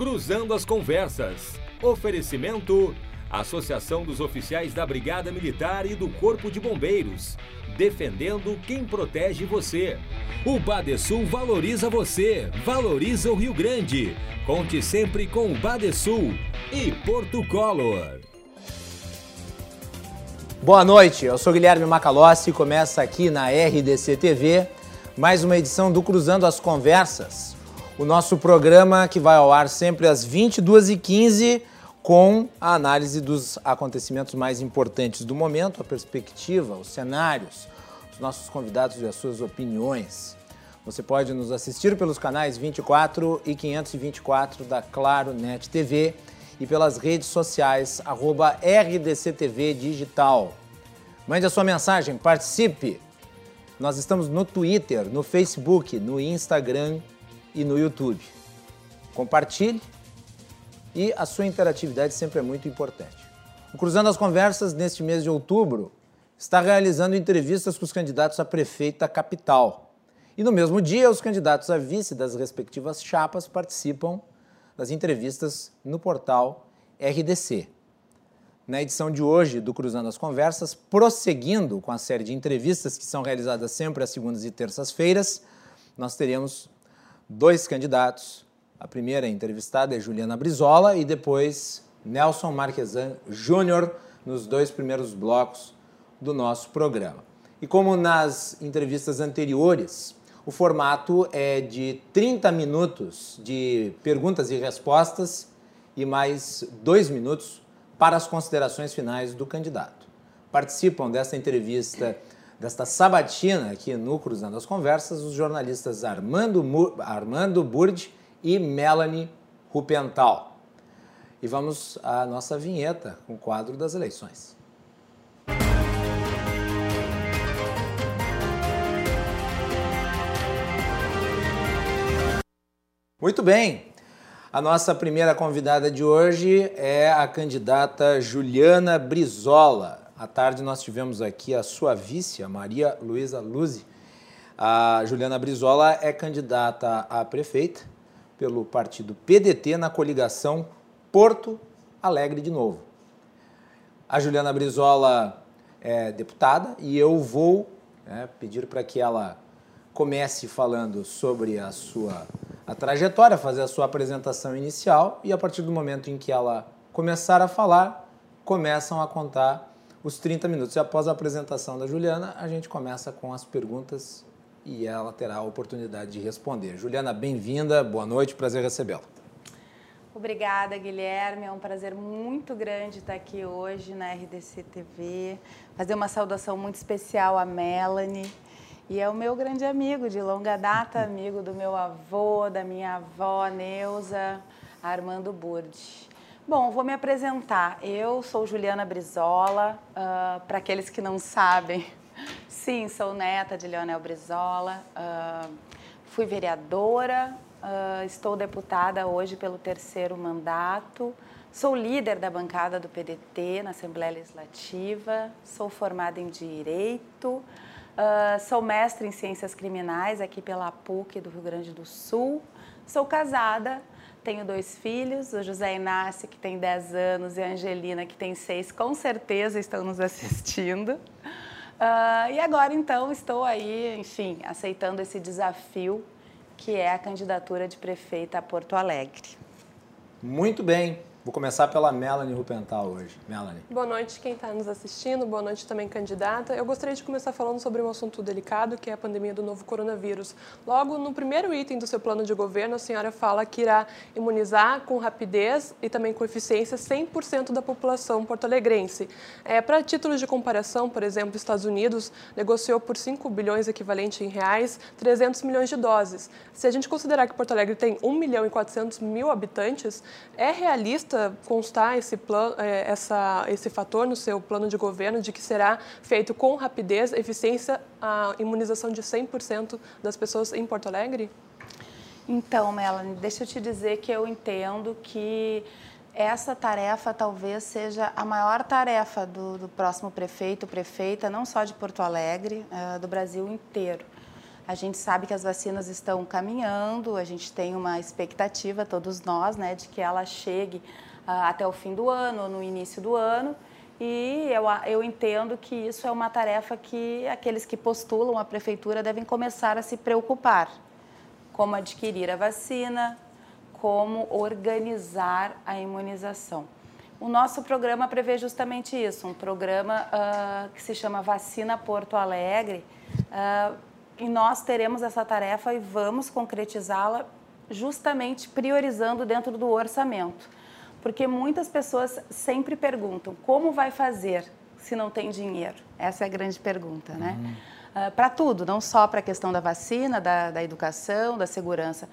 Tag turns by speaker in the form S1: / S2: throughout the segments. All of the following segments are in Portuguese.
S1: Cruzando as Conversas. Oferecimento: Associação dos Oficiais da Brigada Militar e do Corpo de Bombeiros. Defendendo quem protege você. O Badesul valoriza você, valoriza o Rio Grande. Conte sempre com o Badesul e Porto Color.
S2: Boa noite, eu sou Guilherme Macalossi e começa aqui na RDC TV mais uma edição do Cruzando as Conversas, o nosso programa que vai ao ar sempre às 22h15 com a análise dos acontecimentos mais importantes do momento, a perspectiva, os cenários, os nossos convidados e as suas opiniões. Você pode nos assistir pelos canais 24 e 524 da Claro Net TV e pelas redes sociais arroba RDCTV Digital. Mande a sua mensagem, participe. Nós estamos no Twitter, no Facebook, no Instagram e no YouTube. Compartilhe e a sua interatividade sempre é muito importante. O Cruzando as Conversas, neste mês de outubro, está realizando entrevistas com os candidatos a prefeito da capital. E no mesmo dia, os candidatos a vice das respectivas chapas participam das entrevistas no portal RDC. Na edição de hoje do Cruzando as Conversas, prosseguindo com a série de entrevistas que são realizadas sempre às segundas e terças-feiras, nós teremos dois candidatos. A primeira entrevistada é Juliana Brizola e depois Nelson Marquesan Júnior nos dois primeiros blocos do nosso programa. E como nas entrevistas anteriores, o formato é de 30 minutos de perguntas e respostas e mais dois minutos para as considerações finais do candidato. Participam desta entrevista, desta sabatina aqui no Cruzando as Conversas, os jornalistas Armando, Armando Burdi e Melanie Rupental. E vamos à nossa vinheta com o quadro das eleições. Muito bem. A nossa primeira convidada de hoje é a candidata Juliana Brizola. À tarde nós tivemos aqui a sua vice, a Maria Luísa Luzi. A Juliana Brizola é candidata a prefeita pelo partido PDT na coligação Porto Alegre de Novo. A Juliana Brizola é deputada e eu vou é, pedir para que ela comece falando sobre a sua a trajetória, fazer a sua apresentação inicial e a partir do momento em que ela começar a falar, começam a contar os 30 minutos. E após a apresentação da Juliana, a gente começa com as perguntas e ela terá a oportunidade de responder. Juliana, bem-vinda, boa noite, prazer recebê-la.
S3: Obrigada, Guilherme. É um prazer muito grande estar aqui hoje na RDC TV. Fazer uma saudação muito especial à Melanie e é o meu grande amigo de longa data, amigo do meu avô, da minha avó Neuza, Armando Burdi. Bom, vou me apresentar. Eu sou Juliana Brizola. Uh, Para aqueles que não sabem, sim, sou neta de Leonel Brizola. Uh, fui vereadora, uh, estou deputada hoje pelo terceiro mandato. Sou líder da bancada do PDT na Assembleia Legislativa. Sou formada em Direito. Sou mestre em Ciências Criminais aqui pela PUC do Rio Grande do Sul. Sou casada, tenho dois filhos, o José Inácio, que tem 10 anos, e a Angelina, que tem 6, com certeza estão nos assistindo. Uh, e agora, então, estou aí, enfim, aceitando esse desafio que é a candidatura de prefeita a Porto Alegre.
S2: Muito bem. Vou começar pela Melanie Rupental hoje. Melanie.
S4: Boa noite quem está nos assistindo, boa noite também candidata. Eu gostaria de começar falando sobre um assunto delicado, que é a pandemia do novo coronavírus. Logo no primeiro item do seu plano de governo, a senhora fala que irá imunizar com rapidez e também com eficiência 100% da população porto-alegrense. É, Para títulos de comparação, por exemplo, os Estados Unidos negociou por 5 bilhões equivalente em reais 300 milhões de doses. Se a gente considerar que Porto Alegre tem 1 milhão e 400 mil habitantes, é realista constar esse, plano, é, essa, esse fator no seu plano de governo de que será feito com rapidez, eficiência, a imunização de 100% das pessoas em Porto Alegre?
S3: Então, Melanie, deixa eu te dizer que eu entendo que essa tarefa talvez seja a maior tarefa do, do próximo prefeito, prefeita, não só de Porto Alegre, uh, do Brasil inteiro. A gente sabe que as vacinas estão caminhando, a gente tem uma expectativa, todos nós, né, de que ela chegue uh, até o fim do ano, no início do ano. E eu, eu entendo que isso é uma tarefa que aqueles que postulam a prefeitura devem começar a se preocupar. Como adquirir a vacina, como organizar a imunização. O nosso programa prevê justamente isso, um programa uh, que se chama Vacina Porto Alegre, uh, e nós teremos essa tarefa e vamos concretizá-la justamente priorizando dentro do orçamento. Porque muitas pessoas sempre perguntam como vai fazer se não tem dinheiro? Essa é a grande pergunta, né? Uhum. Uh, para tudo, não só para a questão da vacina, da, da educação, da segurança.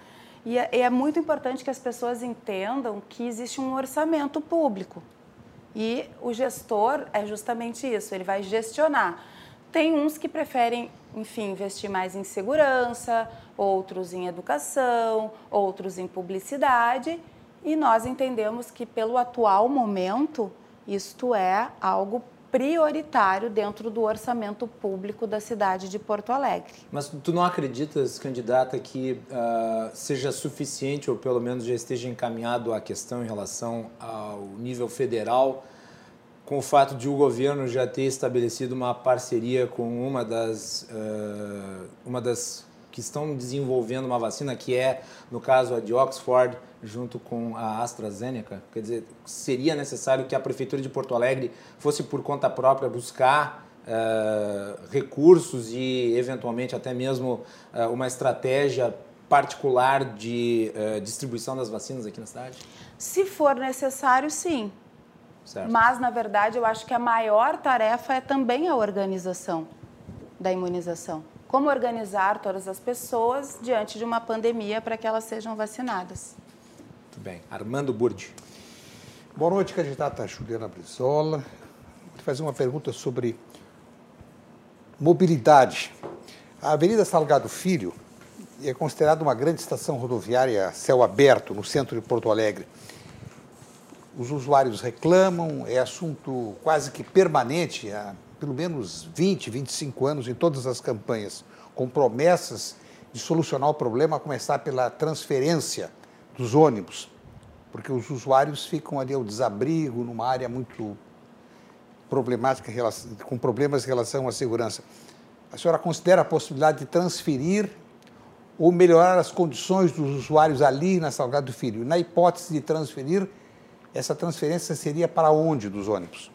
S3: E é, é muito importante que as pessoas entendam que existe um orçamento público. E o gestor é justamente isso, ele vai gestionar. Tem uns que preferem, enfim, investir mais em segurança, outros em educação, outros em publicidade, e nós entendemos que pelo atual momento isto é algo prioritário dentro do orçamento público da cidade de Porto Alegre.
S2: Mas tu não acreditas, candidata, que uh, seja suficiente ou pelo menos já esteja encaminhado a questão em relação ao nível federal, com o fato de o governo já ter estabelecido uma parceria com uma das, uh, uma das que estão desenvolvendo uma vacina, que é, no caso, a de Oxford, junto com a AstraZeneca? Quer dizer, seria necessário que a Prefeitura de Porto Alegre fosse por conta própria buscar uh, recursos e, eventualmente, até mesmo uh, uma estratégia particular de uh, distribuição das vacinas aqui na cidade?
S3: Se for necessário, sim. Certo. Mas, na verdade, eu acho que a maior tarefa é também a organização da imunização. Como organizar todas as pessoas diante de uma pandemia para que elas sejam vacinadas.
S2: Muito bem. Armando Burdi.
S5: Boa noite, candidata Juliana Brizola. Vou fazer uma pergunta sobre mobilidade. A Avenida Salgado Filho é considerada uma grande estação rodoviária a céu aberto no centro de Porto Alegre. Os usuários reclamam, é assunto quase que permanente há pelo menos 20, 25 anos em todas as campanhas, com promessas de solucionar o problema, a começar pela transferência dos ônibus, porque os usuários ficam ali ao desabrigo, numa área muito problemática, com problemas em relação à segurança. A senhora considera a possibilidade de transferir ou melhorar as condições dos usuários ali na Salgado Filho? Na hipótese de transferir, essa transferência seria para onde dos ônibus?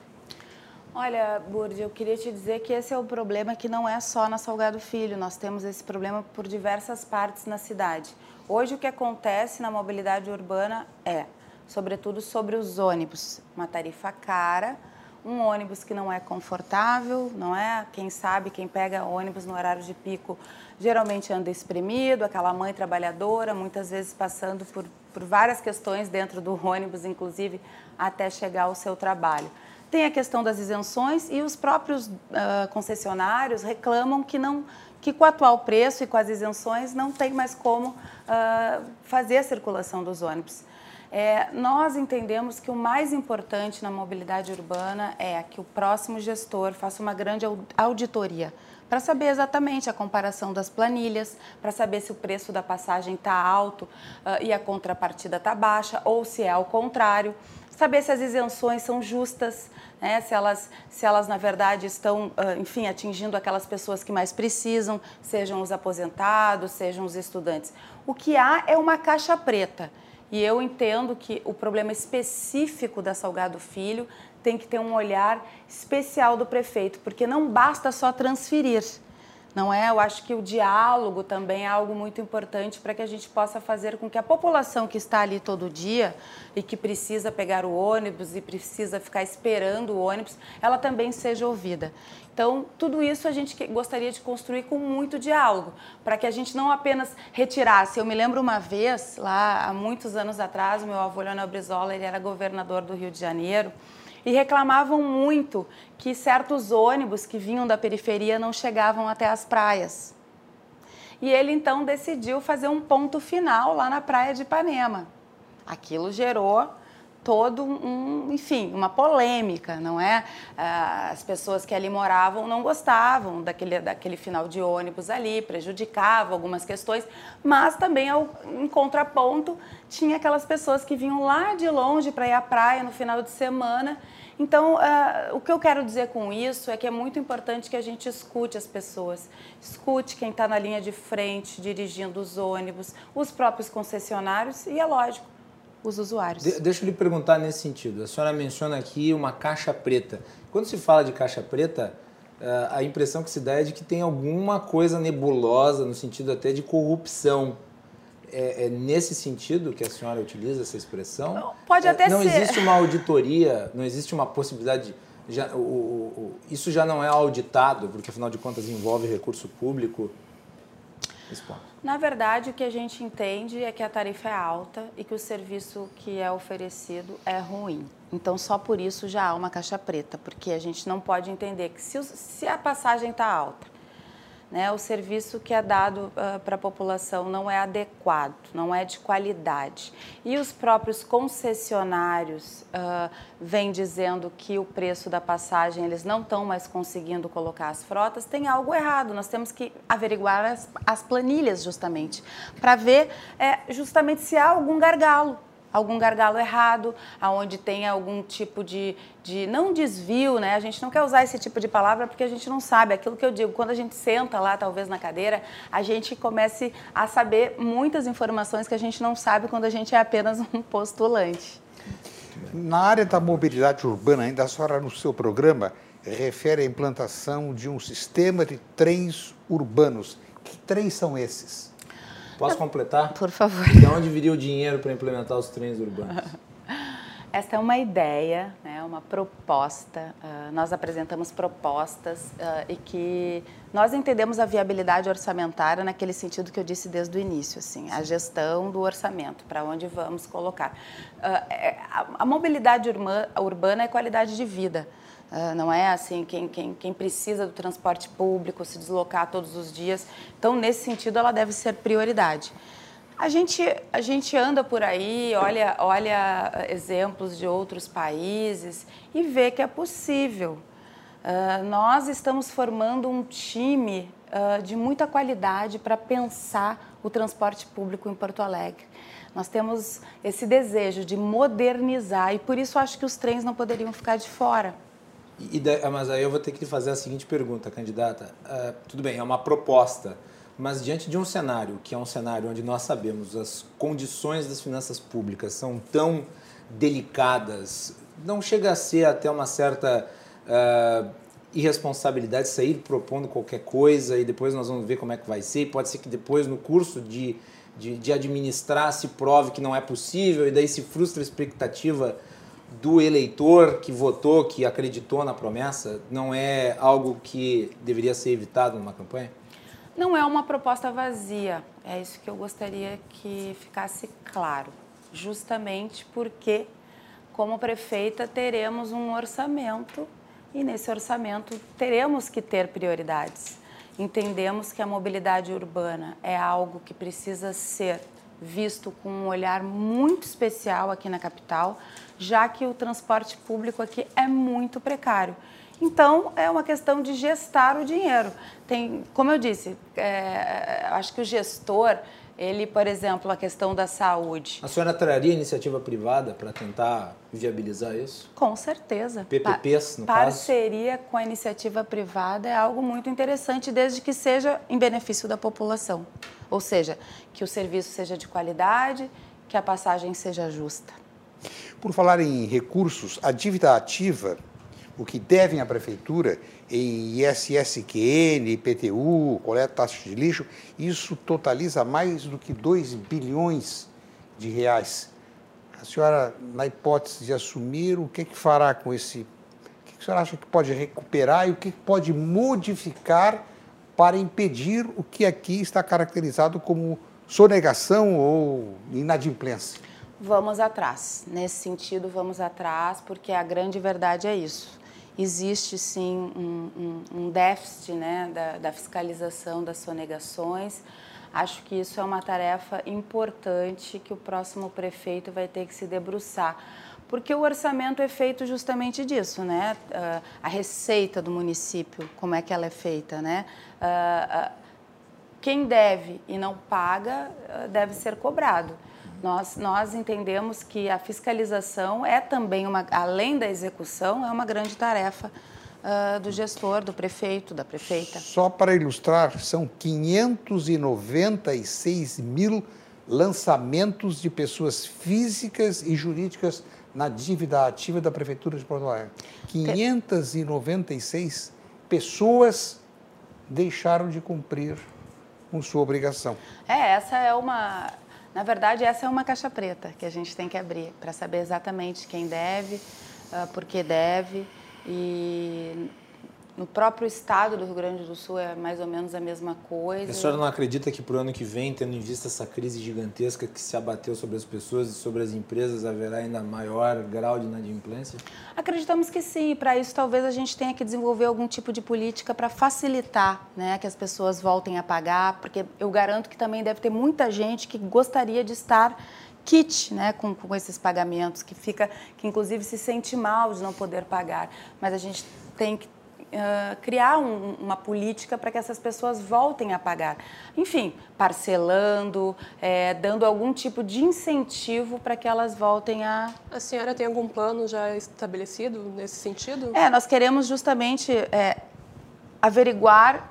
S3: Olha, Burdi, eu queria te dizer que esse é o problema que não é só na Salgado Filho, nós temos esse problema por diversas partes na cidade. Hoje o que acontece na mobilidade urbana é, sobretudo sobre os ônibus, uma tarifa cara, um ônibus que não é confortável, não é? Quem sabe, quem pega ônibus no horário de pico geralmente anda espremido, aquela mãe trabalhadora, muitas vezes passando por, por várias questões dentro do ônibus, inclusive até chegar ao seu trabalho. Tem a questão das isenções e os próprios uh, concessionários reclamam que não que com o atual preço e com as isenções não tem mais como uh, fazer a circulação dos ônibus. É, nós entendemos que o mais importante na mobilidade urbana é que o próximo gestor faça uma grande auditoria para saber exatamente a comparação das planilhas, para saber se o preço da passagem está alto uh, e a contrapartida está baixa, ou se é ao contrário saber se as isenções são justas, né? se, elas, se elas, na verdade, estão, enfim, atingindo aquelas pessoas que mais precisam, sejam os aposentados, sejam os estudantes. O que há é uma caixa preta. E eu entendo que o problema específico da Salgado Filho tem que ter um olhar especial do prefeito, porque não basta só transferir não é? Eu acho que o diálogo também é algo muito importante para que a gente possa fazer com que a população que está ali todo dia e que precisa pegar o ônibus e precisa ficar esperando o ônibus, ela também seja ouvida. Então, tudo isso a gente gostaria de construir com muito diálogo, para que a gente não apenas retirasse. Eu me lembro uma vez, lá há muitos anos atrás, meu avô Leonel Brizola, ele era governador do Rio de Janeiro, e reclamavam muito que certos ônibus que vinham da periferia não chegavam até as praias. E ele então decidiu fazer um ponto final lá na praia de Ipanema. Aquilo gerou todo um, enfim, uma polêmica, não é? Ah, as pessoas que ali moravam não gostavam daquele, daquele final de ônibus ali, prejudicava algumas questões, mas também, ao, em contraponto, tinha aquelas pessoas que vinham lá de longe para ir à praia no final de semana. Então, uh, o que eu quero dizer com isso é que é muito importante que a gente escute as pessoas, escute quem está na linha de frente, dirigindo os ônibus, os próprios concessionários e, é lógico, os usuários.
S2: De deixa eu lhe perguntar nesse sentido. A senhora menciona aqui uma caixa preta. Quando se fala de caixa preta, eh, a impressão que se dá é de que tem alguma coisa nebulosa, no sentido até de corrupção. É, é nesse sentido que a senhora utiliza essa expressão?
S3: Pode até
S2: não
S3: ser.
S2: Não existe uma auditoria, não existe uma possibilidade. Já, o, o, o, isso já não é auditado, porque afinal de contas envolve recurso público.
S3: Esse ponto. Na verdade, o que a gente entende é que a tarifa é alta e que o serviço que é oferecido é ruim. Então, só por isso já há uma caixa preta, porque a gente não pode entender que se, se a passagem está alta né, o serviço que é dado uh, para a população não é adequado, não é de qualidade. E os próprios concessionários uh, vêm dizendo que o preço da passagem eles não estão mais conseguindo colocar as frotas, tem algo errado. Nós temos que averiguar as, as planilhas justamente para ver é, justamente se há algum gargalo algum gargalo errado, aonde tem algum tipo de, de não desvio, né? A gente não quer usar esse tipo de palavra porque a gente não sabe. Aquilo que eu digo, quando a gente senta lá, talvez na cadeira, a gente comece a saber muitas informações que a gente não sabe quando a gente é apenas um postulante.
S5: Na área da mobilidade urbana, ainda a senhora no seu programa refere à implantação de um sistema de trens urbanos. Que trens são esses?
S2: Posso completar?
S3: Por favor.
S2: De onde viria o dinheiro para implementar os trens urbanos?
S3: Esta é uma ideia, né, uma proposta. Uh, nós apresentamos propostas uh, e que nós entendemos a viabilidade orçamentária naquele sentido que eu disse desde o início, assim, a gestão do orçamento, para onde vamos colocar. Uh, a, a, mobilidade urbana, urbana é qualidade de vida. Uh, não é assim quem, quem, quem precisa do transporte público, se deslocar todos os dias. Então, nesse sentido, ela deve ser prioridade. A gente, a gente anda por aí, olha, olha exemplos de outros países e vê que é possível. Uh, nós estamos formando um time uh, de muita qualidade para pensar o transporte público em Porto Alegre. Nós temos esse desejo de modernizar e por isso acho que os trens não poderiam ficar de fora.
S2: Mas aí eu vou ter que fazer a seguinte pergunta, candidata. Uh, tudo bem, é uma proposta, mas diante de um cenário, que é um cenário onde nós sabemos as condições das finanças públicas são tão delicadas, não chega a ser até uma certa uh, irresponsabilidade sair propondo qualquer coisa e depois nós vamos ver como é que vai ser. Pode ser que depois, no curso de, de, de administrar, se prove que não é possível e daí se frustra a expectativa do eleitor que votou, que acreditou na promessa, não é algo que deveria ser evitado numa campanha?
S3: Não é uma proposta vazia. É isso que eu gostaria que ficasse claro. Justamente porque, como prefeita, teremos um orçamento e nesse orçamento teremos que ter prioridades. Entendemos que a mobilidade urbana é algo que precisa ser visto com um olhar muito especial aqui na capital, já que o transporte público aqui é muito precário. Então, é uma questão de gestar o dinheiro. Tem, como eu disse, é, acho que o gestor, ele, por exemplo, a questão da saúde.
S2: A senhora traria iniciativa privada para tentar viabilizar isso?
S3: Com certeza.
S2: PPPs, no
S3: Parceria caso? com a iniciativa privada é algo muito interessante, desde que seja em benefício da população. Ou seja, que o serviço seja de qualidade, que a passagem seja justa.
S5: Por falar em recursos, a dívida ativa, o que devem à prefeitura em ISSQN, IPTU, coleta taxa de lixo, isso totaliza mais do que 2 bilhões de reais. A senhora, na hipótese de assumir, o que, que fará com esse? O que a senhora acha que pode recuperar e o que pode modificar para impedir o que aqui está caracterizado como sonegação ou inadimplência?
S3: Vamos atrás. Nesse sentido, vamos atrás, porque a grande verdade é isso. Existe sim um, um, um déficit né, da, da fiscalização das sonegações. Acho que isso é uma tarefa importante que o próximo prefeito vai ter que se debruçar porque o orçamento é feito justamente disso, né? Uh, a receita do município, como é que ela é feita, né? Uh, uh, quem deve e não paga deve ser cobrado. Nós, nós entendemos que a fiscalização é também uma, além da execução, é uma grande tarefa do gestor, do prefeito, da prefeita.
S5: Só para ilustrar, são 596 mil lançamentos de pessoas físicas e jurídicas na dívida ativa da Prefeitura de Porto Alegre. 596 pessoas deixaram de cumprir com sua obrigação.
S3: É, essa é uma. Na verdade, essa é uma caixa preta que a gente tem que abrir para saber exatamente quem deve, uh, por que deve. E no próprio estado do Rio Grande do Sul é mais ou menos a mesma coisa.
S2: A senhora não acredita que para o ano que vem, tendo em vista essa crise gigantesca que se abateu sobre as pessoas e sobre as empresas, haverá ainda maior grau de inadimplência?
S3: Acreditamos que sim. Para isso, talvez a gente tenha que desenvolver algum tipo de política para facilitar né, que as pessoas voltem a pagar, porque eu garanto que também deve ter muita gente que gostaria de estar kit né, com, com esses pagamentos, que fica, que inclusive se sente mal de não poder pagar. Mas a gente tem que uh, criar um, uma política para que essas pessoas voltem a pagar. Enfim, parcelando, é, dando algum tipo de incentivo para que elas voltem a.
S4: A senhora tem algum plano já estabelecido nesse sentido?
S3: É, nós queremos justamente é, averiguar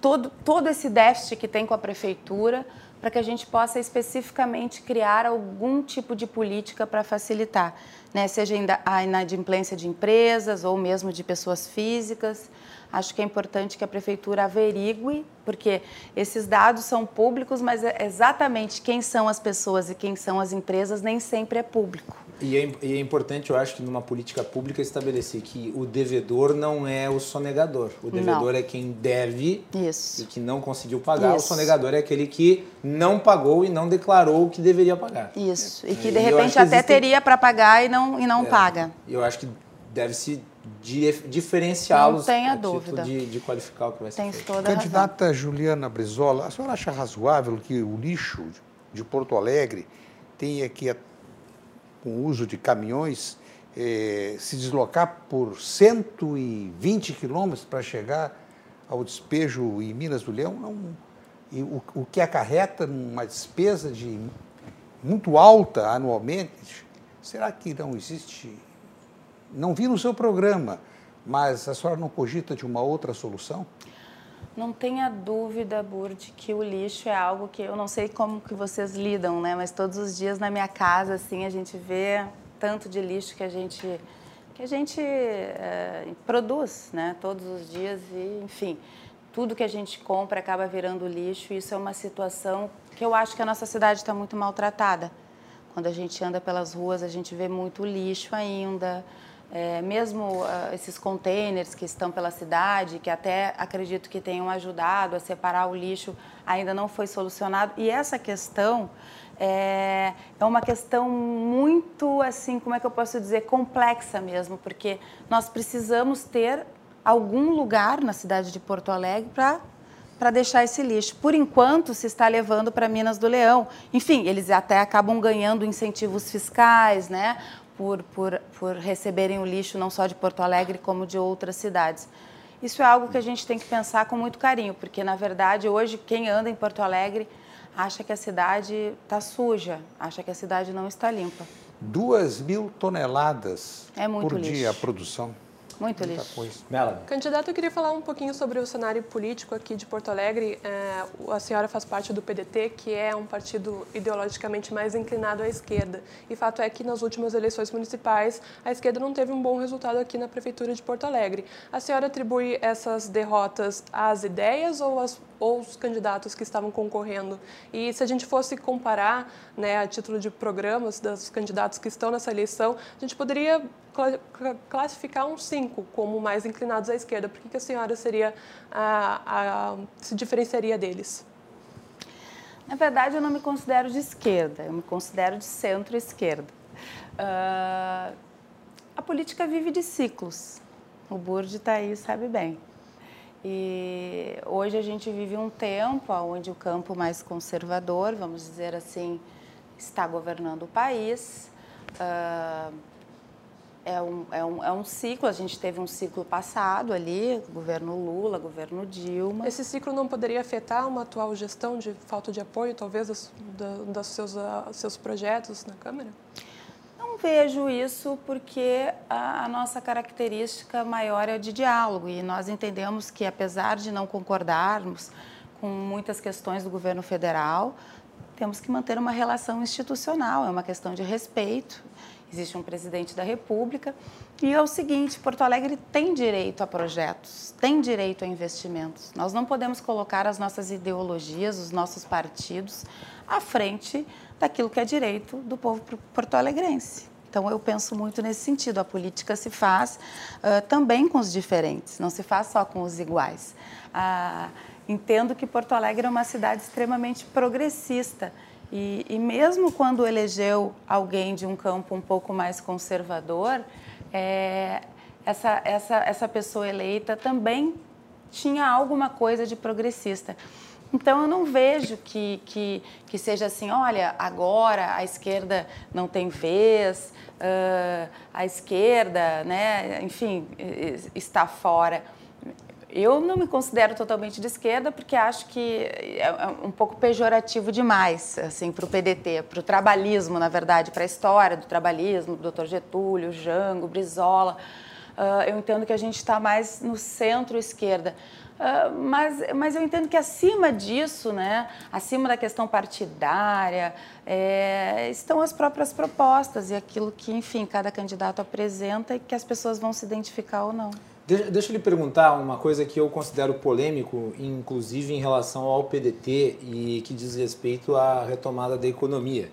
S3: todo, todo esse déficit que tem com a prefeitura para que a gente possa especificamente criar algum tipo de política para facilitar, né? seja a inadimplência de empresas ou mesmo de pessoas físicas. Acho que é importante que a prefeitura averigue, porque esses dados são públicos, mas é exatamente quem são as pessoas e quem são as empresas nem sempre é público.
S2: E é, e é, importante, eu acho, que numa política pública estabelecer que o devedor não é o sonegador. O devedor não. é quem deve
S3: Isso.
S2: e que não conseguiu pagar. Isso. O sonegador é aquele que não pagou e não declarou o que deveria pagar.
S3: Isso. E que de repente até existem... teria para pagar e não, e não é. paga.
S2: Eu acho que deve-se diferenciá-los.
S3: Não tenha dúvida.
S2: De, de, qualificar o que vai ser feito.
S5: Toda Candidata razão. Juliana Brizola, a senhora acha razoável que o lixo de Porto Alegre tenha que com o uso de caminhões, eh, se deslocar por 120 quilômetros para chegar ao despejo em Minas do Leão, não, e o, o que acarreta uma despesa de muito alta anualmente, será que não existe? Não vi no seu programa, mas a senhora não cogita de uma outra solução?
S3: Não tenha dúvida, Burd, que o lixo é algo que eu não sei como que vocês lidam, né? Mas todos os dias na minha casa, assim, a gente vê tanto de lixo que a gente que a gente é, produz, né? Todos os dias e, enfim, tudo que a gente compra acaba virando lixo. E isso é uma situação que eu acho que a nossa cidade está muito maltratada. Quando a gente anda pelas ruas, a gente vê muito lixo ainda. É, mesmo uh, esses containers que estão pela cidade, que até acredito que tenham ajudado a separar o lixo, ainda não foi solucionado. E essa questão é, é uma questão muito, assim, como é que eu posso dizer, complexa mesmo, porque nós precisamos ter algum lugar na cidade de Porto Alegre para para deixar esse lixo. Por enquanto, se está levando para Minas do Leão. Enfim, eles até acabam ganhando incentivos fiscais, né? Por, por, por receberem o lixo não só de Porto Alegre, como de outras cidades. Isso é algo que a gente tem que pensar com muito carinho, porque, na verdade, hoje, quem anda em Porto Alegre acha que a cidade está suja, acha que a cidade não está limpa.
S5: Duas mil toneladas
S3: é
S5: por
S3: lixo.
S5: dia a produção.
S3: Muito Muita lixo. Coisa.
S2: Melanie.
S4: Candidato, eu queria falar um pouquinho sobre o cenário político aqui de Porto Alegre. É, a senhora faz parte do PDT, que é um partido ideologicamente mais inclinado à esquerda. E fato é que nas últimas eleições municipais, a esquerda não teve um bom resultado aqui na Prefeitura de Porto Alegre. A senhora atribui essas derrotas às ideias ou às ou os candidatos que estavam concorrendo. E se a gente fosse comparar, né, a título de programas dos candidatos que estão nessa eleição, a gente poderia classificar uns cinco como mais inclinados à esquerda. Por que, a senhora seria a, a, se diferenciaria deles?
S3: Na verdade, eu não me considero de esquerda, eu me considero de centro-esquerda. Uh, a política vive de ciclos. O Burdi está aí, sabe bem. E hoje a gente vive um tempo onde o campo mais conservador, vamos dizer assim, está governando o país. Uh, é um, é, um, é um ciclo, a gente teve um ciclo passado ali, governo Lula, governo Dilma.
S4: Esse ciclo não poderia afetar uma atual gestão de falta de apoio, talvez, dos, dos seus, uh, seus projetos na Câmara?
S3: Não vejo isso porque a, a nossa característica maior é de diálogo e nós entendemos que, apesar de não concordarmos com muitas questões do governo federal, temos que manter uma relação institucional, é uma questão de respeito existe um presidente da República. E é o seguinte: Porto Alegre tem direito a projetos, tem direito a investimentos. Nós não podemos colocar as nossas ideologias, os nossos partidos, à frente daquilo que é direito do povo porto-alegrense. Então, eu penso muito nesse sentido. A política se faz uh, também com os diferentes, não se faz só com os iguais. Uh, entendo que Porto Alegre é uma cidade extremamente progressista e, e, mesmo quando elegeu alguém de um campo um pouco mais conservador, é, essa, essa, essa pessoa eleita também tinha alguma coisa de progressista. Então, eu não vejo que, que, que seja assim, olha, agora a esquerda não tem vez, uh, a esquerda, né, enfim, está fora. Eu não me considero totalmente de esquerda porque acho que é um pouco pejorativo demais, assim, para o PDT, para o trabalhismo, na verdade, para a história do trabalhismo, do Dr. Getúlio, Jango, Brizola. Uh, eu entendo que a gente está mais no centro-esquerda. Uh, mas, mas eu entendo que acima disso, né, acima da questão partidária, é, estão as próprias propostas e aquilo que, enfim, cada candidato apresenta e que as pessoas vão se identificar ou não.
S2: Deixa, deixa eu lhe perguntar uma coisa que eu considero polêmico, inclusive em relação ao PDT e que diz respeito à retomada da economia.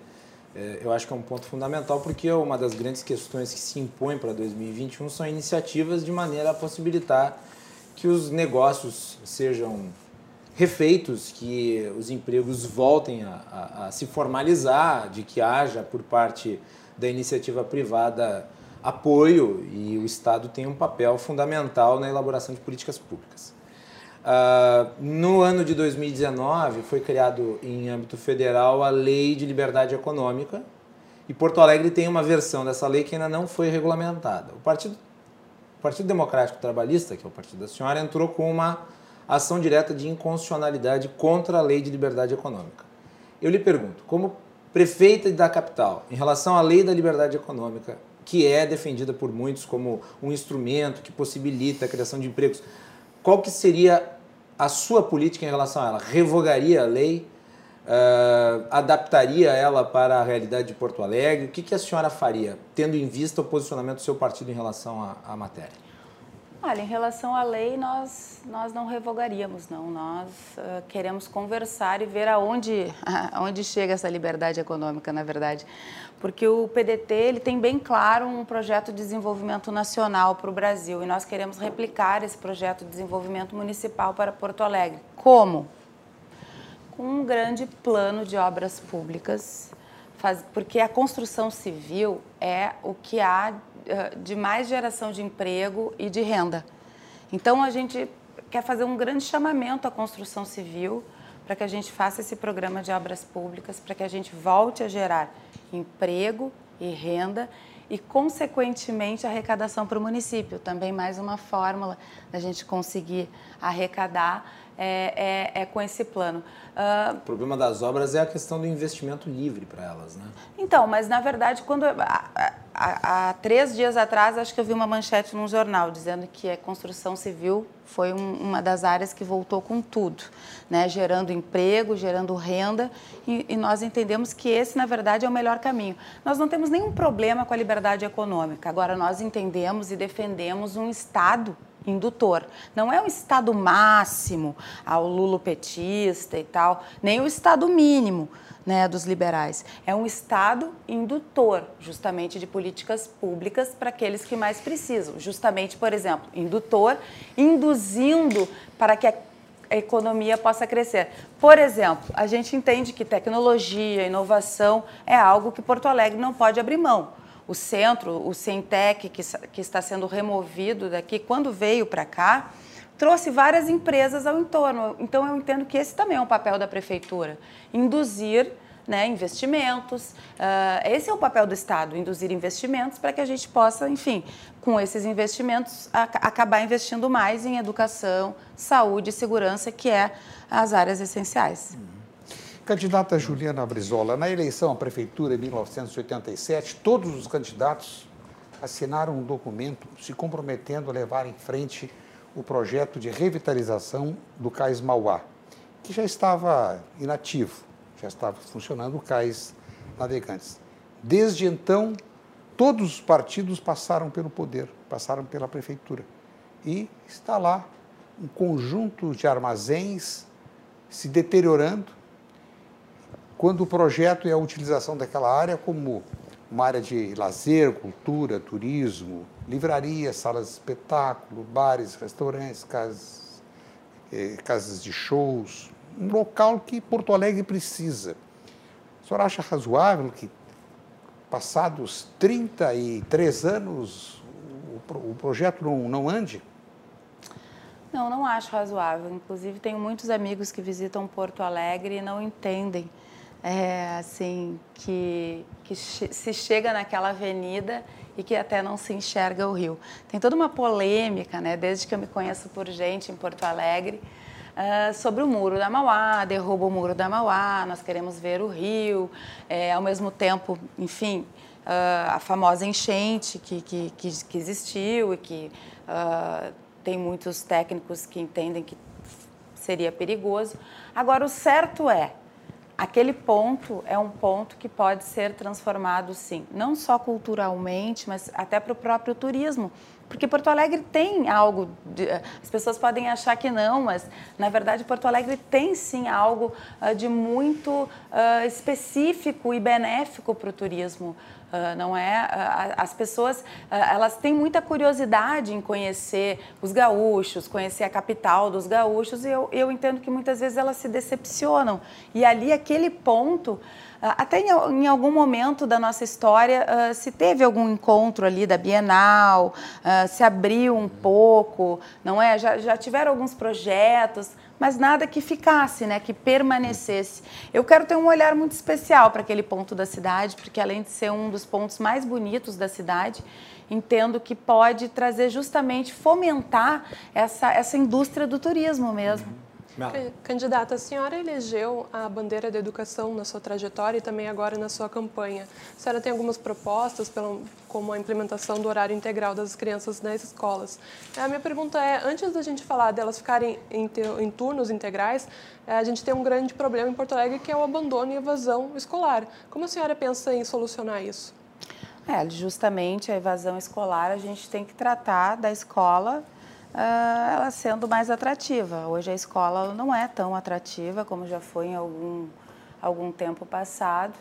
S2: É, eu acho que é um ponto fundamental porque uma das grandes questões que se impõe para 2021 são iniciativas de maneira a possibilitar que os negócios sejam refeitos, que os empregos voltem a, a, a se formalizar, de que haja por parte da iniciativa privada apoio e o Estado tem um papel fundamental na elaboração de políticas públicas. Uh, no ano de 2019 foi criado em âmbito federal a Lei de Liberdade Econômica e Porto Alegre tem uma versão dessa lei que ainda não foi regulamentada. O Partido, o Partido Democrático Trabalhista, que é o partido da senhora, entrou com uma ação direta de inconstitucionalidade contra a Lei de Liberdade Econômica. Eu lhe pergunto, como prefeita da capital, em relação à Lei da Liberdade Econômica, que é defendida por muitos como um instrumento que possibilita a criação de empregos. Qual que seria a sua política em relação a ela? Revogaria a lei? Uh, adaptaria ela para a realidade de Porto Alegre? O que, que a senhora faria, tendo em vista o posicionamento do seu partido em relação à, à matéria?
S3: Olha, em relação à lei, nós, nós não revogaríamos, não. Nós uh, queremos conversar e ver aonde, aonde chega essa liberdade econômica, na verdade. Porque o PDT ele tem bem claro um projeto de desenvolvimento nacional para o Brasil e nós queremos replicar esse projeto de desenvolvimento municipal para Porto Alegre. Como? Com um grande plano de obras públicas, faz, porque a construção civil é o que há eh, de mais geração de emprego e de renda. Então, a gente quer fazer um grande chamamento à construção civil para que a gente faça esse programa de obras públicas, para que a gente volte a gerar emprego e renda e, consequentemente, arrecadação para o município. Também mais uma fórmula da gente conseguir arrecadar é, é, é com esse plano.
S2: Uh, o problema das obras é a questão do investimento livre para elas, né?
S3: Então, mas na verdade, quando há, três dias atrás, acho que eu vi uma manchete num jornal dizendo que a construção civil foi um, uma das áreas que voltou com tudo, né? gerando emprego, gerando renda, e, e, nós entendemos que esse, na verdade, é o melhor caminho. Nós não temos nenhum problema com a liberdade econômica, agora nós entendemos e defendemos um Estado indutor. Não é o estado máximo ao lulopetista e tal, nem o estado mínimo né, dos liberais. É um estado indutor, justamente, de políticas públicas para aqueles que mais precisam. Justamente, por exemplo, indutor, induzindo para que a economia possa crescer. Por exemplo, a gente entende que tecnologia, inovação é algo que Porto Alegre não pode abrir mão o centro, o Centec, que, que está sendo removido daqui, quando veio para cá, trouxe várias empresas ao entorno. Então, eu entendo que esse também é um papel da prefeitura, induzir né, investimentos. Uh, esse é o papel do Estado, induzir investimentos para que a gente possa, enfim, com esses investimentos, acabar investindo mais em educação, saúde e segurança, que é as áreas essenciais.
S5: Candidata Juliana Brizola, na eleição à prefeitura em 1987, todos os candidatos assinaram um documento se comprometendo a levar em frente o projeto de revitalização do Cais Mauá, que já estava inativo, já estava funcionando o Cais Navegantes. Desde então, todos os partidos passaram pelo poder, passaram pela prefeitura. E está lá um conjunto de armazéns se deteriorando, quando o projeto é a utilização daquela área como uma área de lazer, cultura, turismo, livraria, salas de espetáculo, bares, restaurantes, casas, eh, casas de shows, um local que Porto Alegre precisa. O senhor acha razoável que, passados 33 anos, o, o projeto não, não ande?
S3: Não, não acho razoável. Inclusive, tenho muitos amigos que visitam Porto Alegre e não entendem é, assim, que, que se chega naquela avenida e que até não se enxerga o rio. Tem toda uma polêmica, né, desde que eu me conheço por gente em Porto Alegre, uh, sobre o muro da Mauá, derruba o muro da Mauá, nós queremos ver o rio, é, ao mesmo tempo, enfim, uh, a famosa enchente que, que, que, que existiu e que uh, tem muitos técnicos que entendem que seria perigoso. Agora, o certo é, aquele ponto é um ponto que pode ser transformado, sim, não só culturalmente, mas até para o próprio turismo. Porque Porto Alegre tem algo, de, as pessoas podem achar que não, mas na verdade Porto Alegre tem sim algo uh, de muito uh, específico e benéfico para o turismo. Uh, não é? Uh, as pessoas uh, elas têm muita curiosidade em conhecer os gaúchos, conhecer a capital dos gaúchos e eu, eu entendo que muitas vezes elas se decepcionam. E ali aquele ponto até em, em, algum momento da nossa história se teve algum encontro ali da Bienal, se abriu um pouco, não é? Já, já tiveram alguns projetos, mas nada que ficasse, né, que permanecesse. Eu quero ter um olhar muito especial para aquele ponto da cidade, porque além de ser um dos pontos mais bonitos da cidade, entendo que pode trazer justamente fomentar essa, essa indústria do turismo mesmo.
S4: Candidata, a senhora elegeu a bandeira da educação na sua trajetória e também agora na sua campanha. A senhora tem algumas propostas, como a implementação do horário integral das crianças nas escolas. A minha pergunta é, antes da gente falar delas ficarem em, em turnos integrais, eh, a gente tem um grande problema em Porto Alegre que é o abandono e evasão escolar. Como a senhora pensa em solucionar isso?
S3: É, justamente a evasão escolar a gente tem que tratar da escola uh, ela sendo mais atrativa. Hoje a escola não é tão atrativa como já foi em algum, algum tempo passado.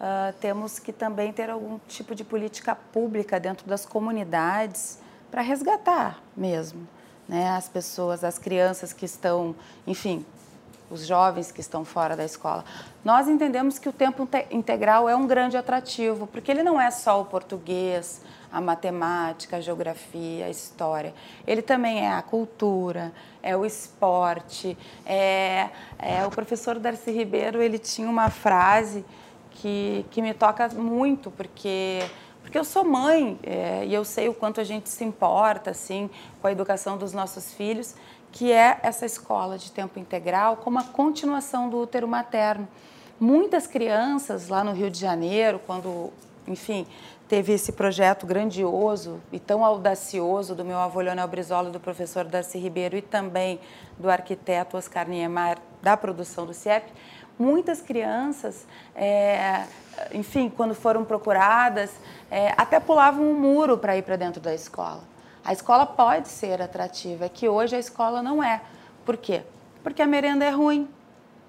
S3: Uh, temos que também ter algum tipo de política pública dentro das comunidades para resgatar mesmo né, as pessoas, as crianças que estão, enfim, os jovens que estão fora da escola. Nós entendemos que o tempo integral é um grande atrativo, porque ele não é só o português, a matemática, a geografia, a história. Ele também é a cultura, é o esporte. É, é o professor Darcy Ribeiro ele tinha uma frase que, que me toca muito, porque porque eu sou mãe é, e eu sei o quanto a gente se importa assim com a educação dos nossos filhos, que é essa escola de tempo integral como a continuação do útero materno. Muitas crianças lá no Rio de Janeiro, quando, enfim, teve esse projeto grandioso e tão audacioso do meu avô Leonel Brizola, do professor Darcy Ribeiro e também do arquiteto Oscar Niemeyer, da produção do CIEP, muitas crianças, é, enfim, quando foram procuradas, é, até pulavam um muro para ir para dentro da escola. A escola pode ser atrativa, é que hoje a escola não é. Por quê? Porque a merenda é ruim,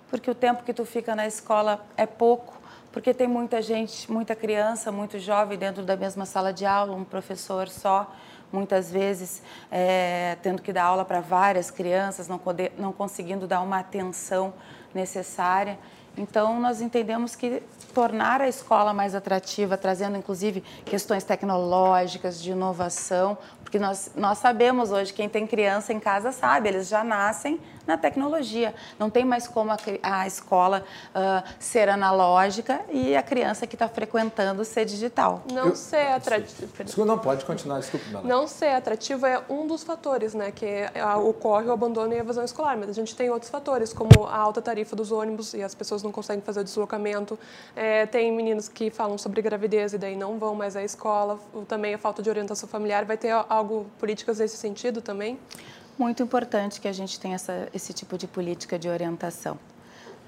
S3: porque o tempo que tu fica na escola é pouco, porque tem muita gente, muita criança, muito jovem dentro da mesma sala de aula, um professor só, muitas vezes é, tendo que dar aula para várias crianças, não, poder, não conseguindo dar uma atenção necessária. Então, nós entendemos que tornar a escola mais atrativa, trazendo inclusive questões tecnológicas, de inovação, porque nós, nós sabemos hoje, quem tem criança em casa sabe, eles já nascem na tecnologia. Não tem mais como a, a escola uh, ser analógica e a criança que está frequentando ser digital.
S4: Não Eu, ser atrativo.
S2: Desculpa, não pode continuar, desculpa.
S4: Não ser atrativo é um dos fatores, né, que é, ocorre o abandono e a evasão escolar, mas a gente tem outros fatores, como a alta tarifa dos ônibus e as pessoas não conseguem fazer o deslocamento. É, tem meninos que falam sobre gravidez e daí não vão mais à escola. Também a falta de orientação familiar. Vai ter algo, políticas nesse sentido também?
S3: Muito importante que a gente tenha essa, esse tipo de política de orientação.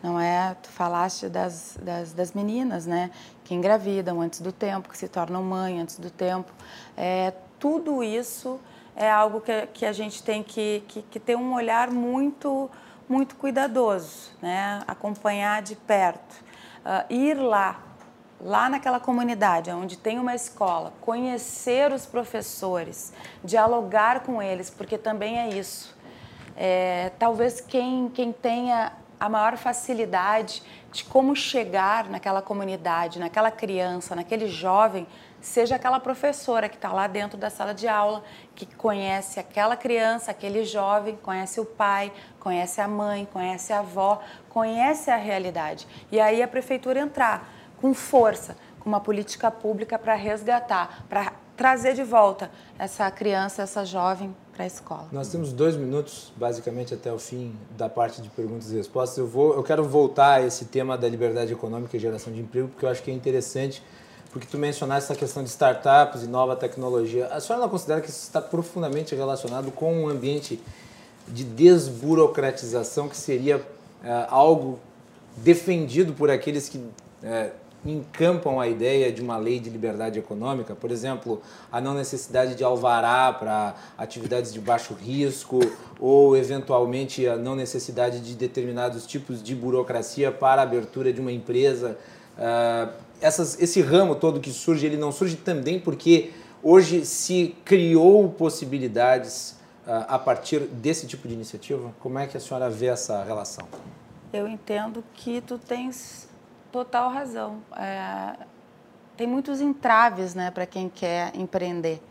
S3: Não é, tu falaste das, das, das, meninas, né, que engravidam antes do tempo, que se tornam mãe antes do tempo. É, tudo isso é algo que, que a gente tem que, que, que ter um olhar muito, muito cuidadoso, né, acompanhar de perto, uh, ir lá, lá naquela comunidade onde tem uma escola, conhecer os professores, dialogar com eles, porque também é isso. É, talvez quem, quem tenha a maior facilidade de como chegar naquela comunidade, naquela criança, naquele jovem, seja aquela professora que está lá dentro da sala de aula, que conhece aquela criança, aquele jovem, conhece o pai, conhece a mãe, conhece a avó, conhece a realidade. E aí a prefeitura entrar com força, com uma política pública para resgatar, para trazer de volta essa criança, essa jovem para a escola.
S2: Nós temos dois minutos, basicamente, até o fim da parte de perguntas e respostas. Eu, vou, eu quero voltar a esse tema da liberdade econômica e geração de emprego, porque eu acho que é interessante, porque tu mencionaste essa questão de startups e nova tecnologia. A senhora não considera que isso está profundamente relacionado com um ambiente de desburocratização que seria é, algo defendido por aqueles que é, encampam a ideia de uma lei de liberdade econômica, por exemplo, a não necessidade de alvará para atividades de baixo risco ou eventualmente a não necessidade de determinados tipos de burocracia para a abertura de uma empresa. Uh, essas, esse ramo todo que surge, ele não surge também porque hoje se criou possibilidades uh, a partir desse tipo de iniciativa? Como é que a senhora vê essa relação?
S3: Eu entendo que tu tens total razão. É, tem muitos entraves né, para quem quer empreender.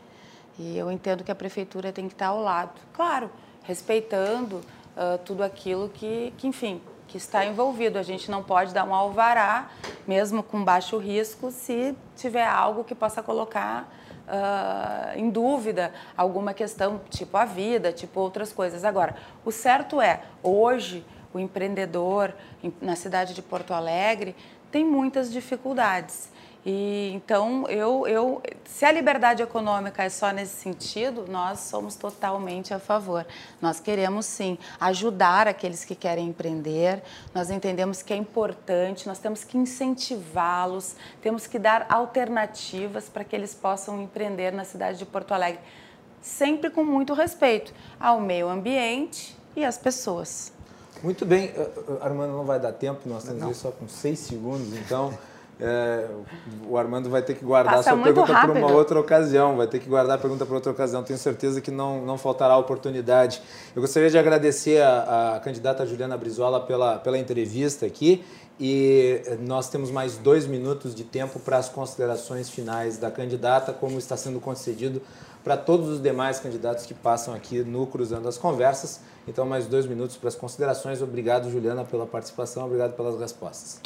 S3: E eu entendo que a prefeitura tem que estar ao lado. Claro, respeitando uh, tudo aquilo que, que, enfim, que está envolvido. A gente não pode dar um alvará, mesmo com baixo risco, se tiver algo que possa colocar uh, em dúvida alguma questão, tipo a vida, tipo outras coisas. Agora, o certo é, hoje, o empreendedor na cidade de Porto Alegre tem muitas dificuldades. E então eu, eu, se a liberdade econômica é só nesse sentido, nós somos totalmente a favor. Nós queremos sim ajudar aqueles que querem empreender. Nós entendemos que é importante, nós temos que incentivá-los, temos que dar alternativas para que eles possam empreender na cidade de Porto Alegre, sempre com muito respeito ao meio ambiente e às pessoas.
S2: Muito bem, eh, eh, Armando, não vai dar tempo, nós temos aí só com seis segundos, então é, o Armando vai ter que guardar Passa sua pergunta para uma outra ocasião, vai ter que guardar a pergunta para outra ocasião, tenho certeza que não, não faltará oportunidade. Eu gostaria de agradecer a, a candidata Juliana Brizola pela, pela entrevista aqui e nós temos mais dois minutos de tempo para as considerações finais da candidata, como está sendo concedido para todos os demais candidatos que passam aqui no Cruzando as Conversas. Então, mais dois minutos para as considerações. Obrigado, Juliana, pela participação, obrigado pelas respostas.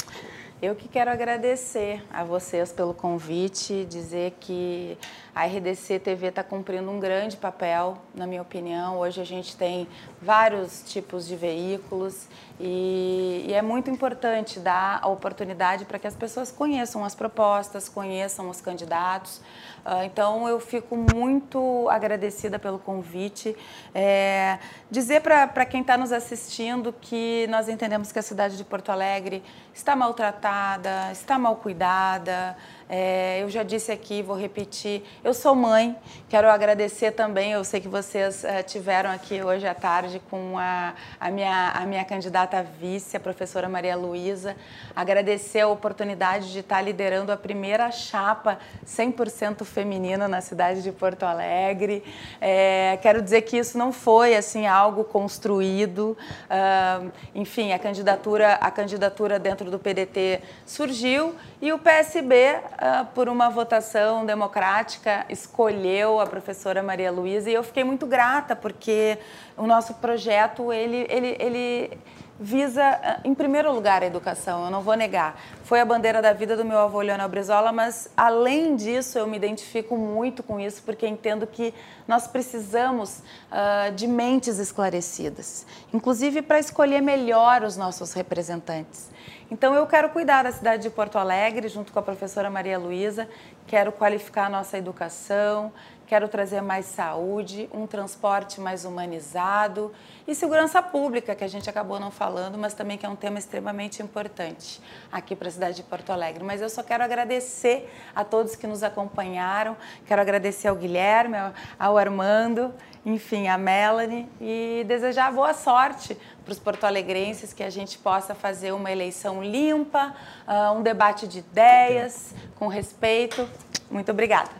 S3: Eu que quero agradecer a vocês pelo convite, dizer que a RDC TV está cumprindo um grande papel, na minha opinião. Hoje a gente tem vários tipos de veículos e, e é muito importante dar a oportunidade para que as pessoas conheçam as propostas, conheçam os candidatos. Uh, então eu fico muito agradecida pelo convite. É, dizer para quem está nos assistindo que nós entendemos que a cidade de Porto Alegre está maltratada, está mal cuidada. É, eu já disse aqui, vou repetir, eu sou mãe, quero agradecer também, eu sei que vocês é, tiveram aqui hoje à tarde com a, a, minha, a minha candidata candidata a vice, a professora Maria Luísa, agradecer a oportunidade de estar liderando a primeira chapa 100% feminina na cidade de Porto Alegre. É, quero dizer que isso não foi assim algo construído. Uh, enfim, a candidatura, a candidatura dentro do PDT surgiu e o PSB, uh, ah, por uma votação democrática, escolheu a professora Maria Luísa e eu fiquei muito grata porque o nosso projeto ele, ele, ele visa, ah, em primeiro lugar, a educação, eu não vou negar. Foi a bandeira da vida do meu avô Leonel Brizola, mas além disso, eu me identifico muito com isso, porque entendo que nós precisamos uh, de mentes esclarecidas, inclusive para escolher melhor os nossos representantes. Então, eu quero cuidar da cidade de Porto Alegre, junto com a professora Maria Luísa, quero qualificar a nossa educação, quero trazer mais saúde, um transporte mais humanizado e segurança pública, que a gente acabou não falando, mas também que é um tema extremamente importante aqui para a cidade de Porto Alegre. Mas eu só quero agradecer a todos que nos acompanharam, quero agradecer ao Guilherme, ao Armando, enfim, a Melanie e desejar boa sorte para os porto-alegrenses, que a gente possa fazer uma eleição limpa, uh, um debate de ideias, com respeito. Muito obrigada.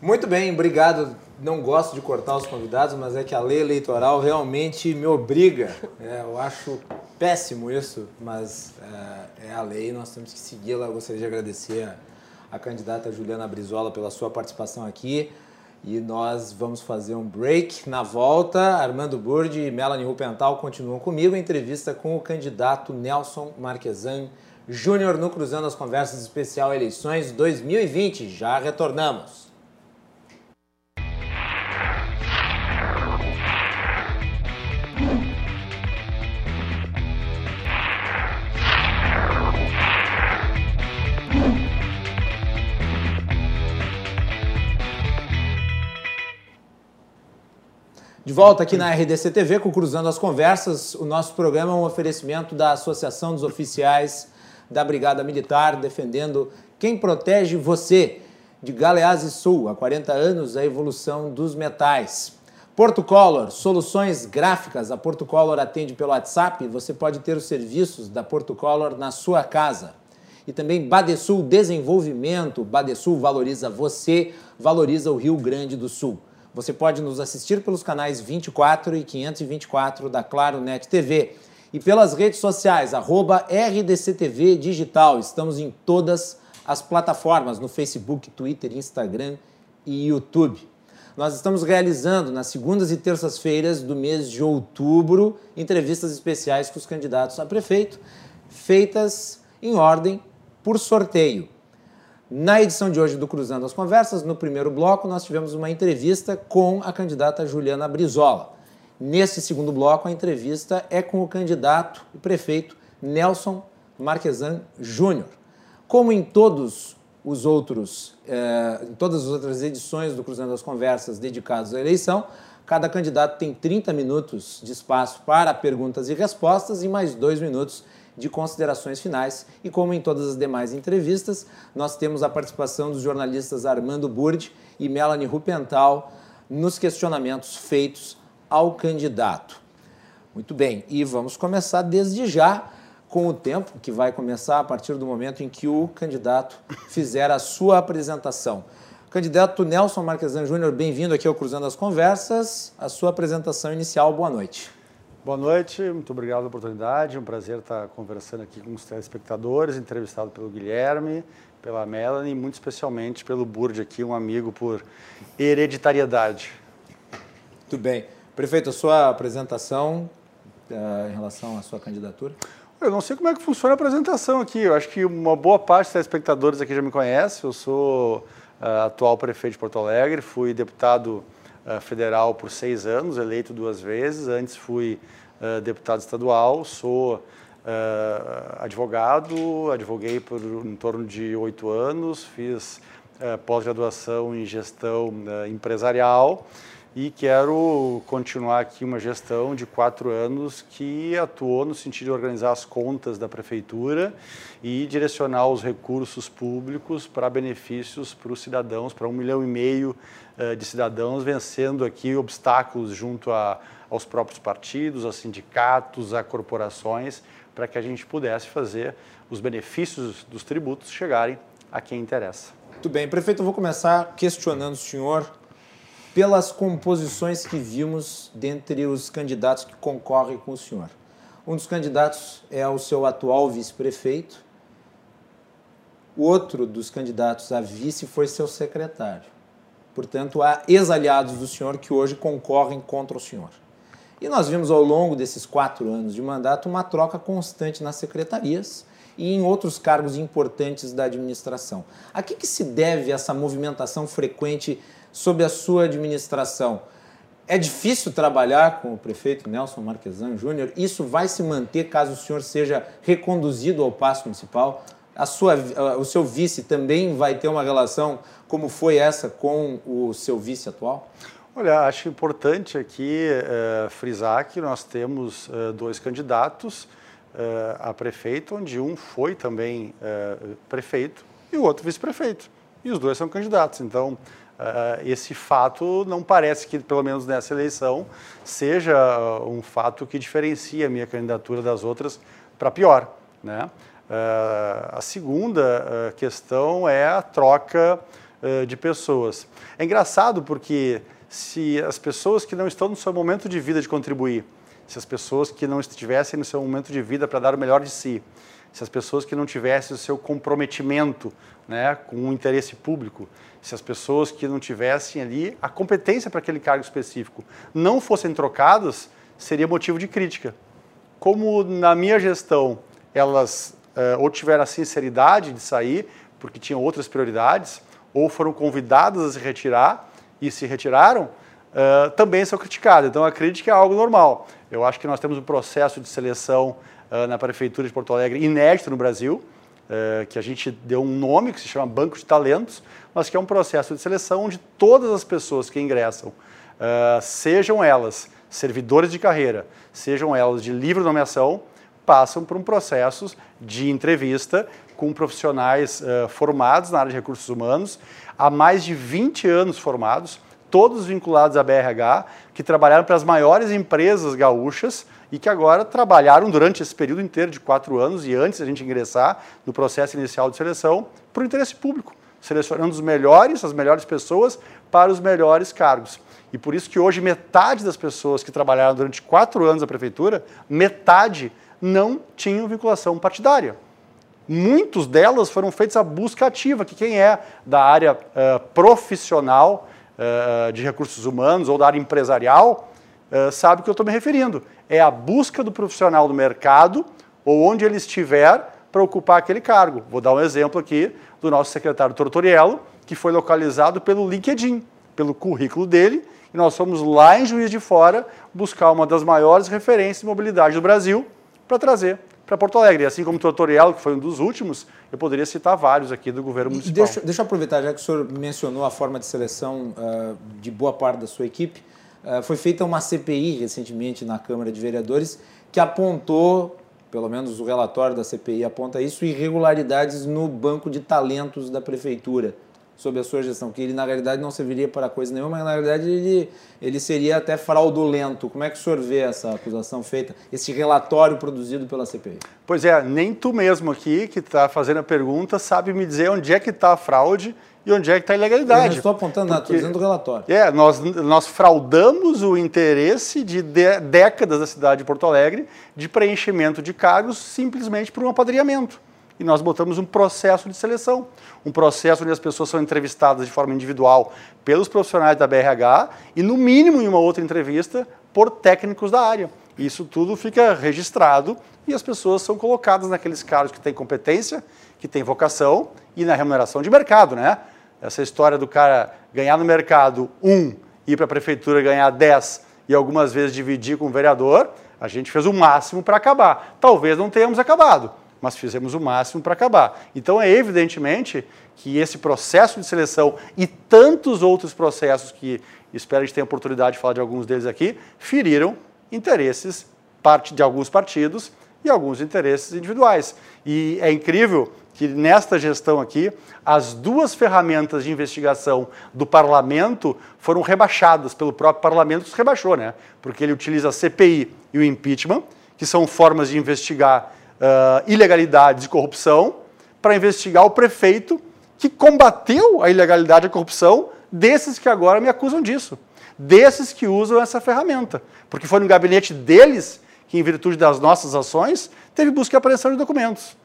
S2: Muito bem, obrigado. Não gosto de cortar os convidados, mas é que a lei eleitoral realmente me obriga. É, eu acho péssimo isso, mas é, é a lei, nós temos que segui-la. Eu gostaria de agradecer a, a candidata Juliana Brizola pela sua participação aqui. E nós vamos fazer um break. Na volta, Armando Burdi e Melanie Rupental continuam comigo. Entrevista com o candidato Nelson Marquesan Júnior no Cruzando as Conversas Especial Eleições 2020. Já retornamos. De volta aqui na RDC TV com Cruzando as Conversas. O nosso programa é um oferecimento da Associação dos Oficiais da Brigada Militar, defendendo quem protege você. De Galeazzi Sul, há 40 anos, a evolução dos metais. Porto Color, soluções gráficas. A Porto Color atende pelo WhatsApp. Você pode ter os serviços da Porto Color na sua casa. E também Badesul Desenvolvimento. Badesul valoriza você, valoriza o Rio Grande do Sul. Você pode nos assistir pelos canais 24 e 524 da Claro Net TV e pelas redes sociais, arroba RDCTV Digital. Estamos em todas as plataformas, no Facebook, Twitter, Instagram e YouTube. Nós estamos realizando nas segundas e terças-feiras do mês de outubro entrevistas especiais com os candidatos a prefeito, feitas em ordem por sorteio. Na edição de hoje do Cruzando as Conversas, no primeiro bloco, nós tivemos uma entrevista com a candidata Juliana Brizola. Nesse segundo bloco, a entrevista é com o candidato e prefeito Nelson Marquesan Júnior. Como em todos os outros, eh, em todas as outras edições do Cruzando as Conversas dedicadas à eleição, cada candidato tem 30 minutos de espaço para perguntas e respostas e mais dois minutos de considerações finais. E como em todas as demais entrevistas, nós temos a participação dos jornalistas Armando Burdi e Melanie Rupental nos questionamentos feitos ao candidato. Muito bem, e vamos começar desde já com o tempo, que vai começar a partir do momento em que o candidato fizer a sua apresentação. Candidato Nelson Marquesan Júnior, bem-vindo aqui ao Cruzando as Conversas. A sua apresentação inicial, boa noite.
S6: Boa noite, muito obrigado pela oportunidade. Um prazer estar conversando aqui com os telespectadores, entrevistado pelo Guilherme, pela Melanie muito especialmente pelo Burd aqui, um amigo por hereditariedade.
S2: Muito bem. Prefeito, a sua apresentação uh, em relação à sua candidatura?
S6: Eu não sei como é que funciona a apresentação aqui. Eu acho que uma boa parte dos telespectadores aqui já me conhece. Eu sou uh, atual prefeito de Porto Alegre, fui deputado uh, federal por seis anos, eleito duas vezes. Antes fui uh, deputado estadual, sou uh, advogado, advoguei por em torno de oito anos, fiz pós-graduação em gestão empresarial e quero continuar aqui uma gestão de quatro anos que atuou no sentido de organizar as contas da prefeitura e direcionar os recursos públicos para benefícios para os cidadãos, para um milhão e meio de cidadãos, vencendo aqui obstáculos junto a, aos próprios partidos, aos sindicatos, a corporações, para que a gente pudesse fazer os benefícios dos tributos chegarem a quem interessa.
S2: Muito bem, prefeito, eu vou começar questionando o senhor pelas composições que vimos dentre os candidatos que concorrem com o senhor. Um dos candidatos é o seu atual vice-prefeito, o outro dos candidatos a vice foi seu secretário. Portanto, há ex-aliados do senhor que hoje concorrem contra o senhor. E nós vimos ao longo desses quatro anos de mandato uma troca constante nas secretarias e em outros cargos importantes da administração. A que, que se deve essa movimentação frequente sob a sua administração. É difícil trabalhar com o prefeito Nelson Marquesan Júnior? Isso vai se manter caso o senhor seja reconduzido ao passo municipal? A sua, o seu vice também vai ter uma relação como foi essa com o seu vice atual?
S6: Olha, acho importante aqui uh, frisar que nós temos uh, dois candidatos uh, a prefeito, onde um foi também prefeito e o outro vice-prefeito. E os dois são candidatos. Então, esse fato não parece que, pelo menos nessa eleição, seja um fato que diferencia a minha candidatura das outras para pior. Né? Uh, a segunda questão é a troca de pessoas. É engraçado porque se as pessoas que não estão no seu momento de vida de contribuir, se as pessoas que não estivessem no seu momento de vida para dar o melhor de si, se as pessoas que não tivessem o seu comprometimento né, com o interesse público, se as pessoas que não tivessem ali a competência para aquele cargo específico não fossem trocadas, seria motivo de crítica. Como na minha gestão elas ou tiveram a sinceridade de sair porque tinham outras prioridades, ou foram convidadas a se retirar e se retiraram, uh, também são criticadas. Então a crítica é algo normal. Eu acho que nós temos um processo de seleção uh, na Prefeitura de Porto Alegre inédito no Brasil. Eh, que a gente deu um nome que se chama Banco de Talentos, mas que é um processo de seleção onde todas as pessoas que ingressam, uh, sejam elas servidores de carreira, sejam elas de livre nomeação, passam por um processo de entrevista com profissionais uh, formados na área de recursos humanos, há mais de 20 anos formados, todos vinculados à BRH, que trabalharam para as maiores empresas gaúchas, e que agora trabalharam durante esse período inteiro de quatro anos e antes da gente ingressar no processo inicial de seleção para o interesse público, selecionando os melhores, as melhores pessoas para os melhores cargos. E por isso que hoje metade das pessoas que trabalharam durante quatro anos na prefeitura, metade não tinham vinculação partidária. Muitos delas foram feitas a busca ativa, que quem é da área uh, profissional uh, de recursos humanos ou da área empresarial uh, sabe o que eu estou me referindo é a busca do profissional no mercado ou onde ele estiver para ocupar aquele cargo. Vou dar um exemplo aqui do nosso secretário Tortoriello, que foi localizado pelo LinkedIn, pelo currículo dele, e nós fomos lá em Juiz de Fora buscar uma das maiores referências de mobilidade do Brasil para trazer para Porto Alegre. E assim como o Tortoriello, que foi um dos últimos, eu poderia citar vários aqui do governo municipal.
S2: Deixa, deixa eu aproveitar, já que o senhor mencionou a forma de seleção uh, de boa parte da sua equipe, eh, foi feita uma CPI recentemente na Câmara de Vereadores que apontou, pelo menos o relatório da CPI aponta isso, irregularidades no banco de talentos da prefeitura sob a sua gestão, que ele na realidade não serviria para coisa nenhuma, mas na realidade ele, ele seria até fraudulento. Como é que o senhor vê essa acusação feita, esse relatório produzido pela CPI?
S6: Pois é, nem tu mesmo aqui que está fazendo a pergunta sabe me dizer onde é que está a fraude e onde é que está a ilegalidade. Eu não
S2: estou apontando nada, estou dizendo o relatório.
S6: É, nós, nós fraudamos o interesse de, de décadas da cidade de Porto Alegre de preenchimento de cargos simplesmente por um apadrinhamento. E nós botamos um processo de seleção, um processo onde as pessoas são entrevistadas de forma individual pelos profissionais da BRH e, no mínimo, em uma outra entrevista, por técnicos da área. Isso tudo fica registrado e as pessoas são colocadas naqueles cargos que têm competência, que têm vocação e na remuneração de mercado, né? Essa história do cara ganhar no mercado um, ir para a prefeitura ganhar 10 e algumas vezes dividir com o vereador, a gente fez o máximo para acabar. Talvez não tenhamos acabado, mas fizemos o máximo para acabar. Então é evidentemente que esse processo de seleção e tantos outros processos que espero a gente tenha oportunidade de falar de alguns deles aqui, feriram interesses de alguns partidos e alguns interesses individuais. E é incrível que nesta gestão aqui, as duas ferramentas de investigação do parlamento foram rebaixadas pelo próprio parlamento, que se rebaixou, né? Porque ele utiliza a CPI e o impeachment, que são formas de investigar uh, ilegalidades e corrupção, para investigar o prefeito que combateu a ilegalidade e a corrupção desses que agora me acusam disso, desses que usam essa ferramenta. Porque foi no gabinete deles que, em virtude das nossas ações, teve busca e apreensão de documentos.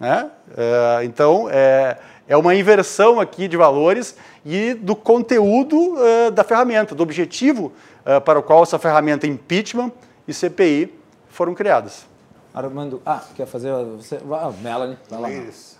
S6: Né? É, então, é, é uma inversão aqui de valores e do conteúdo uh, da ferramenta, do objetivo uh, para o qual essa ferramenta impeachment e CPI foram criadas.
S2: Armando, ah, quer fazer você? Ah, Melanie, vai lá.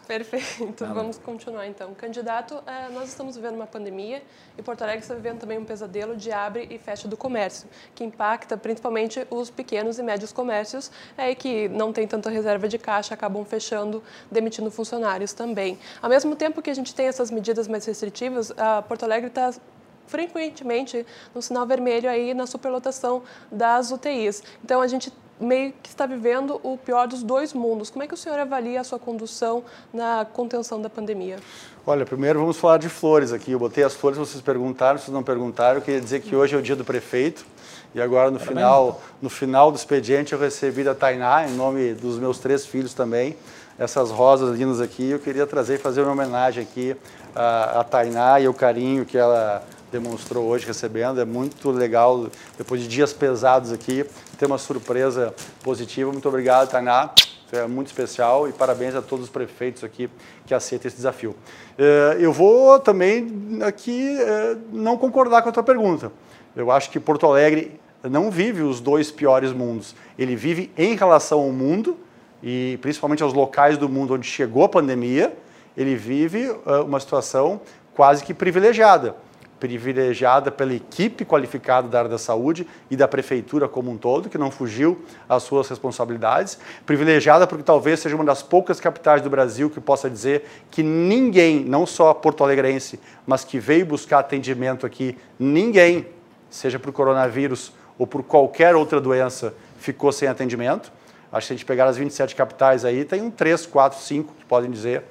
S4: Perfeito, vamos continuar então. Candidato, é, nós estamos vivendo uma pandemia e Porto Alegre está vivendo também um pesadelo de abre e fecha do comércio, que impacta principalmente os pequenos e médios comércios é, que não tem tanta reserva de caixa, acabam fechando, demitindo funcionários também. Ao mesmo tempo que a gente tem essas medidas mais restritivas, a Porto Alegre está frequentemente no sinal vermelho aí na superlotação das UTIs. Então a gente meio que está vivendo o pior dos dois mundos. Como é que o senhor avalia a sua condução na contenção da pandemia?
S6: Olha, primeiro vamos falar de flores aqui. Eu botei as flores, vocês perguntaram, vocês não perguntaram. Eu queria dizer que hoje é o dia do prefeito. E agora no final, no final do expediente eu recebi da Tainá, em nome dos meus três filhos também, essas rosas lindas aqui. Eu queria trazer e fazer uma homenagem aqui à, à Tainá e o carinho que ela demonstrou hoje recebendo. É muito legal, depois de dias pesados aqui, ter uma surpresa positiva. Muito obrigado, Tainá. É muito especial e parabéns a todos os prefeitos aqui que aceitam esse desafio. Eh, eu vou também aqui eh, não concordar com a tua pergunta. Eu acho que Porto Alegre não vive os dois piores mundos. Ele vive em relação ao mundo e principalmente aos locais do mundo onde chegou a pandemia, ele vive eh, uma situação quase que privilegiada privilegiada pela equipe qualificada da área da saúde e da prefeitura como um todo, que não fugiu às suas responsabilidades, privilegiada porque talvez seja uma das poucas capitais do Brasil que possa dizer que ninguém, não só porto alegrense, mas que veio buscar atendimento aqui, ninguém, seja por coronavírus ou por qualquer outra doença, ficou sem atendimento. Acho que se a gente pegar as 27 capitais aí, tem um 3, 4, 5 que podem dizer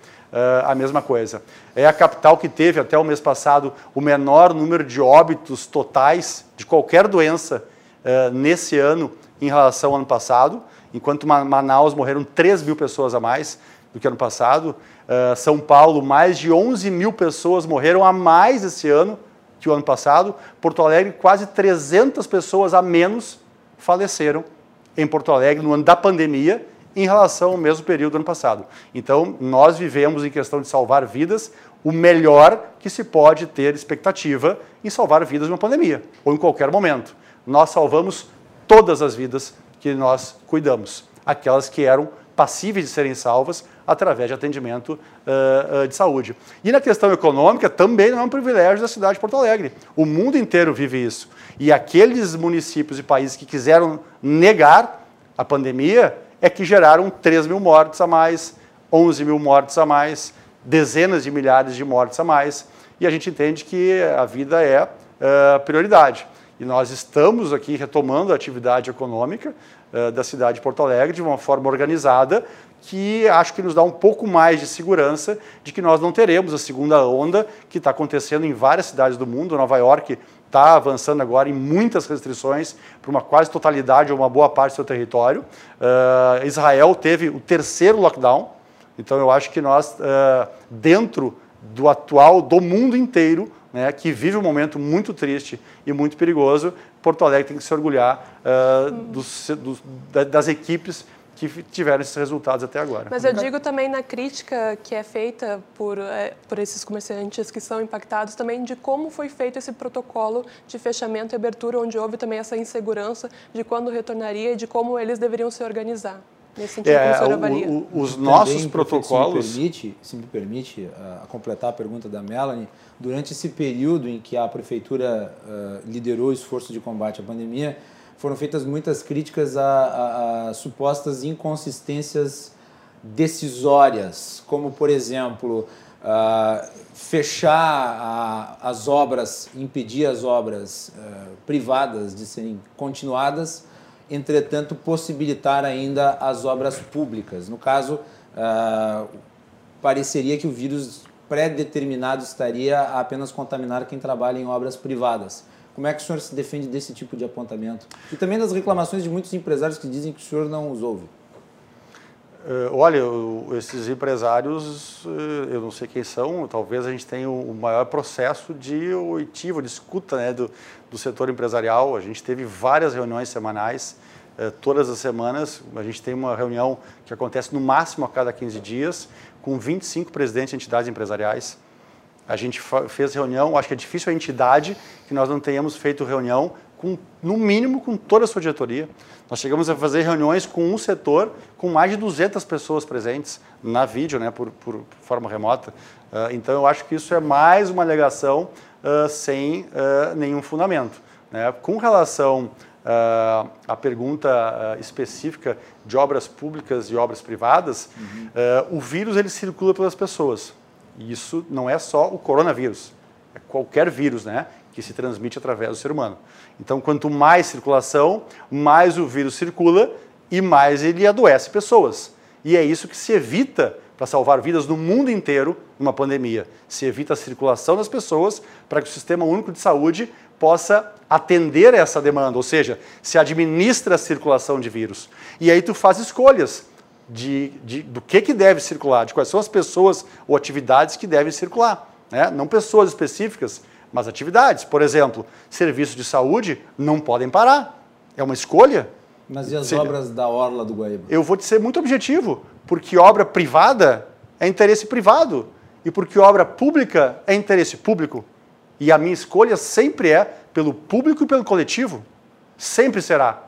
S6: a mesma coisa. É a capital que teve até o mês passado o menor número de óbitos totais de qualquer doença uh, nesse ano em relação ao ano passado, enquanto Manaus morreram 3 mil pessoas a mais do que ano passado. Uh, São Paulo, mais de 11 mil pessoas morreram a mais esse ano que o ano passado. Porto Alegre, quase 300 pessoas a menos faleceram em Porto Alegre no ano da pandemia em relação ao mesmo período do ano passado. Então, nós vivemos, em questão de salvar vidas, o melhor que se pode ter expectativa em salvar vidas numa pandemia, ou em qualquer momento. Nós salvamos todas as vidas que nós cuidamos, aquelas que eram passíveis de serem salvas através de atendimento uh, uh, de saúde. E na questão econômica, também não é um privilégio da cidade de Porto Alegre. O mundo inteiro vive isso. E aqueles municípios e países que quiseram negar a pandemia, é que geraram 3 mil mortes a mais, 11 mil mortes a mais, dezenas de milhares de mortes a mais, e a gente entende que a vida é uh, prioridade. E nós estamos aqui retomando a atividade econômica uh, da cidade de Porto Alegre de uma forma organizada, que acho que nos dá um pouco mais de segurança de que nós não teremos a segunda onda que está acontecendo em várias cidades do mundo. Nova York está avançando agora em muitas restrições para uma quase totalidade ou uma boa parte do seu território. Uh, Israel teve o terceiro lockdown, então eu acho que nós, uh, dentro do atual, do mundo inteiro, né, que vive um momento muito triste e muito perigoso, Porto Alegre tem que se orgulhar uh, dos, das equipes que tiveram esses resultados até agora.
S4: Mas eu digo também na crítica que é feita por, é, por esses comerciantes que são impactados também de como foi feito esse protocolo de fechamento e abertura, onde houve também essa insegurança de quando retornaria e de como eles deveriam se organizar. Nesse sentido,
S6: é, o? O, os também, nossos protocolos...
S2: Se me permite, se me permite uh, a completar a pergunta da Melanie, durante esse período em que a prefeitura uh, liderou o esforço de combate à pandemia, foram feitas muitas críticas a, a, a supostas inconsistências decisórias, como por exemplo uh, fechar as obras, impedir as obras uh, privadas de serem continuadas, entretanto possibilitar ainda as obras públicas. No caso, uh, pareceria que o vírus pré-determinado estaria a apenas contaminar quem trabalha em obras privadas. Como é que o senhor se defende desse tipo de apontamento? E também das reclamações de muitos empresários que dizem que o senhor não os ouve.
S6: Uh, olha, esses empresários, uh, eu não sei quem são, talvez a gente tenha o maior processo de oitivo, de escuta né, do, do setor empresarial. A gente teve várias reuniões semanais, uh, todas as semanas. A gente tem uma reunião que acontece no máximo a cada 15 dias, com 25 presidentes de entidades empresariais. A gente fez reunião, acho que é difícil a entidade que nós não tenhamos feito reunião com, no mínimo, com toda a sua diretoria. Nós chegamos a fazer reuniões com um setor com mais de 200 pessoas presentes na vídeo, né, por, por forma remota. Uh, então, eu acho que isso é mais uma alegação uh, sem uh, nenhum fundamento. Né? Com relação à pergunta específica de obras públicas e obras privadas, uhum. o vírus ele circula pelas pessoas. E isso não é só o coronavírus, é qualquer vírus, né? que se transmite através do ser humano. Então, quanto mais circulação, mais o vírus circula e mais ele adoece pessoas. E é isso que se evita para salvar vidas no mundo inteiro numa pandemia. Se evita a circulação das pessoas para que o Sistema Único de Saúde possa atender essa demanda, ou seja, se administra a circulação de vírus. E aí tu faz escolhas de, de, do que, que deve circular, de quais são as pessoas ou atividades que devem circular. Né? Não pessoas específicas, mas atividades. Por exemplo, serviços de saúde não podem parar. É uma escolha.
S2: Mas e as Seja, obras da Orla do Guaíba?
S6: Eu vou te ser muito objetivo, porque obra privada é interesse privado e porque obra pública é interesse público. E a minha escolha sempre é pelo público e pelo coletivo. Sempre será.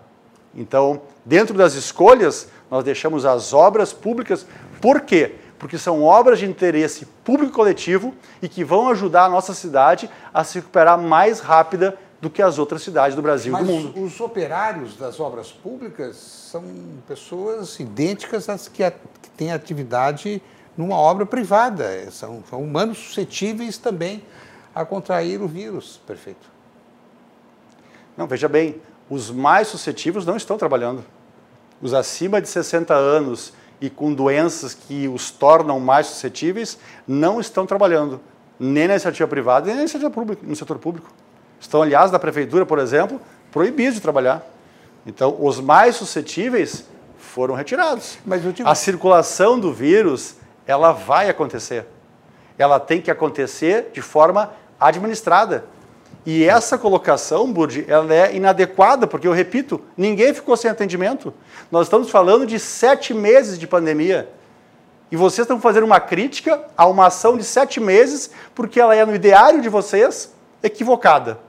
S6: Então, dentro das escolhas, nós deixamos as obras públicas. Por quê? porque são obras de interesse público coletivo e que vão ajudar a nossa cidade a se recuperar mais rápida do que as outras cidades do Brasil e do mundo.
S5: Os operários das obras públicas são pessoas idênticas às que, a, que têm atividade numa obra privada. São, são humanos suscetíveis também a contrair o vírus. Perfeito.
S6: Não, veja bem, os mais suscetíveis não estão trabalhando. Os acima de 60 anos e com doenças que os tornam mais suscetíveis não estão trabalhando, nem na iniciativa privada, nem na iniciativa pública, no setor público. Estão, aliás, da prefeitura, por exemplo, proibidos de trabalhar. Então, os mais suscetíveis foram retirados. Mas digo... A circulação do vírus, ela vai acontecer. Ela tem que acontecer de forma administrada. E essa colocação, Burdi, ela é inadequada, porque eu repito, ninguém ficou sem atendimento. Nós estamos falando de sete meses de pandemia. E vocês estão fazendo uma crítica a uma ação de sete meses, porque ela é no ideário de vocês equivocada.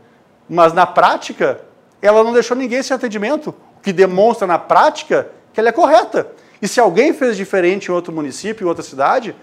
S6: Mas na prática, ela não deixou ninguém sem atendimento, o que demonstra na prática que ela é correta. E se alguém fez diferente em outro município, em outra cidade,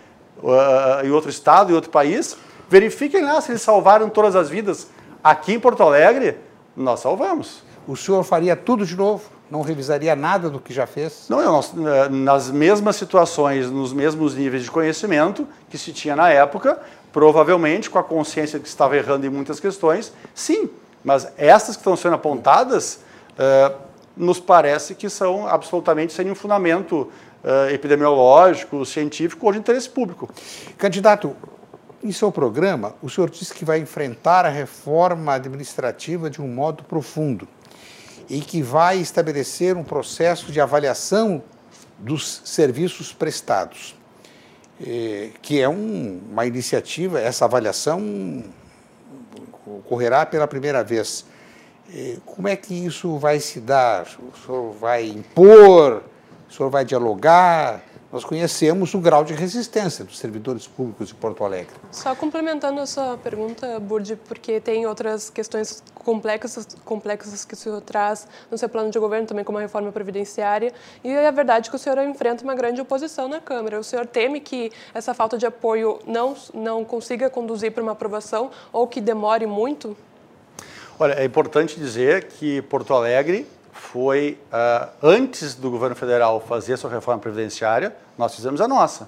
S6: uh, em outro estado, em outro país, verifiquem lá se eles salvaram todas as vidas Aqui em Porto Alegre, nós salvamos.
S5: O senhor faria tudo de novo? Não revisaria nada do que já fez?
S6: Não, nós, eh, nas mesmas situações, nos mesmos níveis de conhecimento que se tinha na época, provavelmente com a consciência que estava errando em muitas questões, sim. Mas essas que estão sendo apontadas, uh, nos parece que são absolutamente sem um fundamento uh, epidemiológico, científico ou de interesse público.
S5: Candidato, em seu programa, o senhor disse que vai enfrentar a reforma administrativa de um modo profundo e que vai estabelecer um processo de avaliação dos serviços prestados, eh, que é um, uma iniciativa, essa avaliação ocorrerá pela primeira vez. Eh, como é que isso vai se dar? O senhor vai impor? O senhor vai dialogar? Nós conhecemos o grau de resistência dos servidores públicos de Porto Alegre.
S4: Só complementando a sua pergunta, Burdi, porque tem outras questões complexas, complexas que o senhor traz no seu plano de governo, também como a reforma previdenciária, e é verdade que o senhor enfrenta uma grande oposição na Câmara. O senhor teme que essa falta de apoio não, não consiga conduzir para uma aprovação ou que demore muito?
S6: Olha, é importante dizer que Porto Alegre foi uh, antes do governo federal fazer a sua reforma previdenciária, nós fizemos a nossa.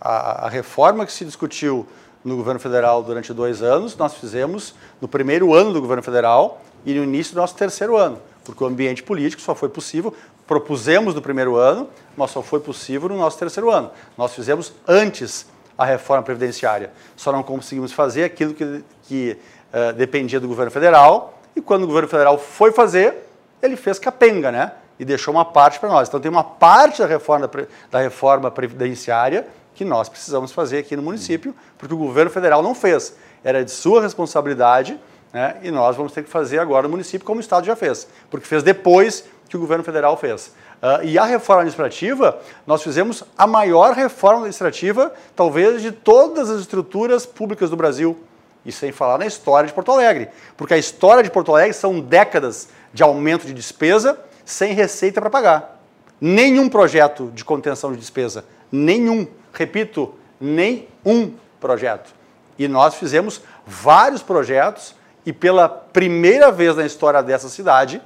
S6: A, a, reforma que se discutiu no governo federal durante dois anos, nós fizemos no primeiro ano do governo federal e no início do nosso terceiro ano, porque o ambiente político só foi possível, propusemos no primeiro ano, mas só foi possível no nosso terceiro ano. Nós fizemos antes a reforma previdenciária, só não conseguimos fazer aquilo que, que uh, dependia do governo federal, e quando o governo federal foi fazer, ele fez capenga, né? E deixou uma parte para nós. Então tem uma parte da reforma, da reforma previdenciária que nós precisamos fazer aqui no município, porque o governo federal não fez. Era de sua responsabilidade, né? E nós vamos ter que fazer agora no município, como o Estado já fez, porque fez depois que o governo federal fez. Uh, e a reforma administrativa, nós fizemos a maior reforma administrativa, talvez, de todas as estruturas públicas do Brasil. E sem falar na história de Porto Alegre. Porque a história de Porto Alegre são décadas de aumento de despesa sem receita para pagar. Nenhum projeto de contenção de despesa. Nenhum. Repito, nenhum projeto. E nós fizemos vários projetos e pela primeira vez na história dessa cidade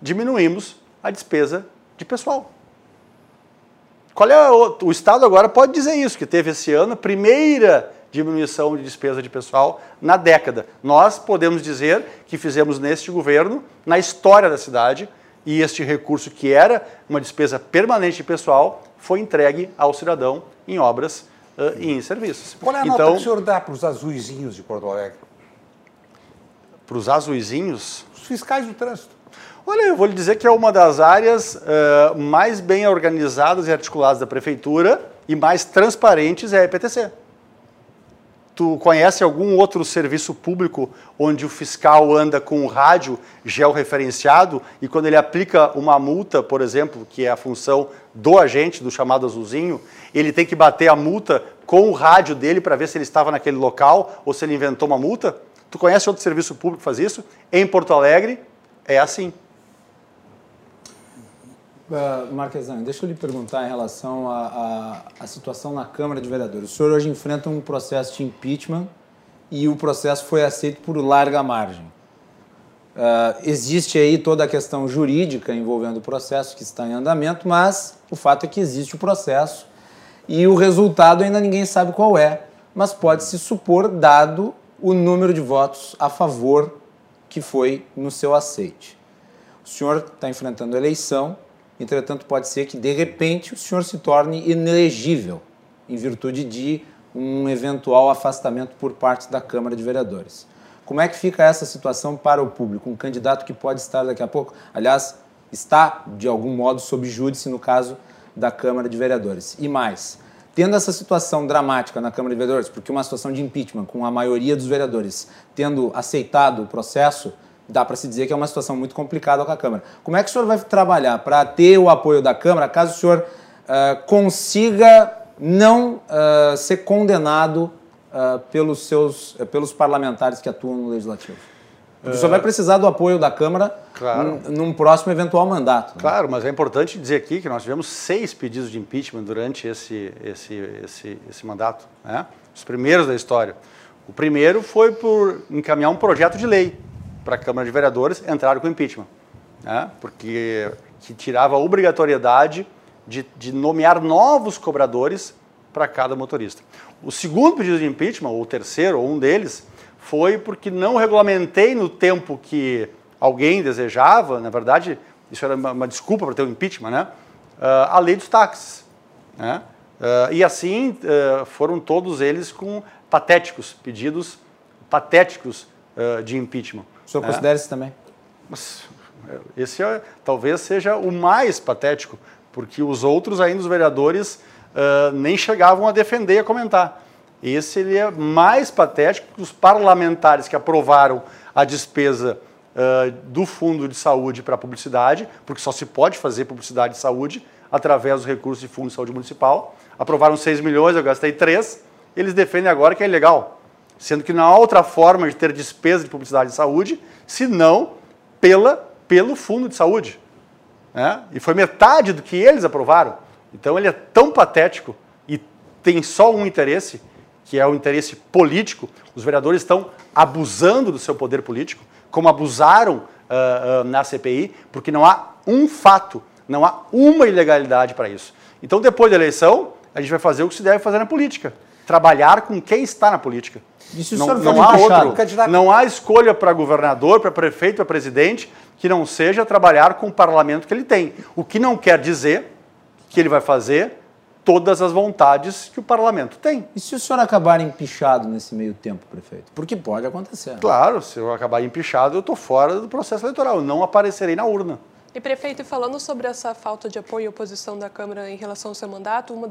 S6: diminuímos a despesa de pessoal. Qual é o, o Estado agora pode dizer isso, que teve esse ano a primeira diminuição de despesa de pessoal na década. Nós podemos dizer que fizemos neste governo, na história da cidade, e este recurso que era uma despesa permanente de pessoal foi entregue ao cidadão em obras uh, e em serviços.
S5: Qual é a então, nota que o senhor dá para os azuizinhos de Porto Alegre?
S6: Para os azuizinhos?
S5: Os fiscais do trânsito.
S6: Olha, eu vou lhe dizer que é uma das áreas uh, mais bem organizadas e articuladas da prefeitura e mais transparentes é a EPTC. Tu conhece algum outro serviço público onde o fiscal anda com um rádio georreferenciado e quando ele aplica uma multa, por exemplo, que é a função do agente, do chamado azulzinho, ele tem que bater a multa com o rádio dele para ver se ele estava naquele local ou se ele inventou uma multa? Tu conhece outro serviço público que faz isso? Em Porto Alegre é assim.
S2: Uh, Marquesan, deixa eu lhe perguntar em relação à situação na Câmara de Vereadores. O senhor hoje enfrenta um processo de impeachment e o processo foi aceito por larga margem. Uh, existe aí toda a questão jurídica envolvendo o processo que está em andamento, mas o fato é que existe o processo e o resultado ainda ninguém sabe qual é, mas pode se supor, dado o número de votos a favor que foi no seu aceite. O senhor está enfrentando eleição, Entretanto, pode ser que de repente o senhor se torne inelegível em virtude de um eventual afastamento por parte da Câmara de Vereadores. Como é que fica essa situação para o público? Um candidato que pode estar daqui a pouco, aliás, está de algum modo sob júdice no caso da Câmara de Vereadores. E mais, tendo essa situação dramática na Câmara de Vereadores, porque uma situação de impeachment com a maioria dos vereadores tendo aceitado o processo, dá para se dizer que é uma situação muito complicada com a Câmara. Como é que o senhor vai trabalhar para ter o apoio da Câmara caso o senhor uh, consiga não uh, ser condenado uh, pelos seus pelos parlamentares que atuam no Legislativo? Porque o senhor vai precisar do apoio da Câmara claro. num próximo eventual mandato. Né?
S6: Claro, mas é importante dizer aqui que nós tivemos seis pedidos de impeachment durante esse, esse, esse, esse mandato, né? os primeiros da história. O primeiro foi por encaminhar um projeto de lei para a Câmara de Vereadores, entraram com impeachment, né? porque que tirava a obrigatoriedade de, de nomear novos cobradores para cada motorista. O segundo pedido de impeachment, ou o terceiro, ou um deles, foi porque não regulamentei no tempo que alguém desejava, na verdade, isso era uma, uma desculpa para ter o um impeachment, né? Uh, a lei dos táxis. Né? Uh, e assim uh, foram todos eles com patéticos, pedidos patéticos de impeachment.
S2: O senhor é. considera isso também?
S6: Esse é, talvez seja o mais patético, porque os outros ainda, os vereadores, uh, nem chegavam a defender e a comentar. Esse ele é mais patético que os parlamentares que aprovaram a despesa uh, do Fundo de Saúde para publicidade, porque só se pode fazer publicidade de saúde através dos recursos de Fundo de Saúde Municipal. Aprovaram 6 milhões, eu gastei 3. Eles defendem agora que é ilegal sendo que não há outra forma de ter despesa de publicidade de saúde, senão pela, pelo fundo de saúde. Né? E foi metade do que eles aprovaram. Então ele é tão patético e tem só um interesse, que é o interesse político. Os vereadores estão abusando do seu poder político, como abusaram uh, uh, na CPI, porque não há um fato, não há uma ilegalidade para isso. Então, depois da eleição, a gente vai fazer o que se deve fazer na política: trabalhar com quem está na política.
S2: Isso
S6: não,
S2: não
S6: há outro, não há escolha para governador, para prefeito, para presidente que não seja trabalhar com o parlamento que ele tem. O que não quer dizer que ele vai fazer todas as vontades que o parlamento tem.
S2: E se o senhor acabar empichado nesse meio tempo, prefeito? Porque pode acontecer.
S6: Claro, se eu acabar empichado, eu estou fora do processo eleitoral, eu não aparecerei na urna.
S4: E prefeito, falando sobre essa falta de apoio e oposição da Câmara em relação ao seu mandato, um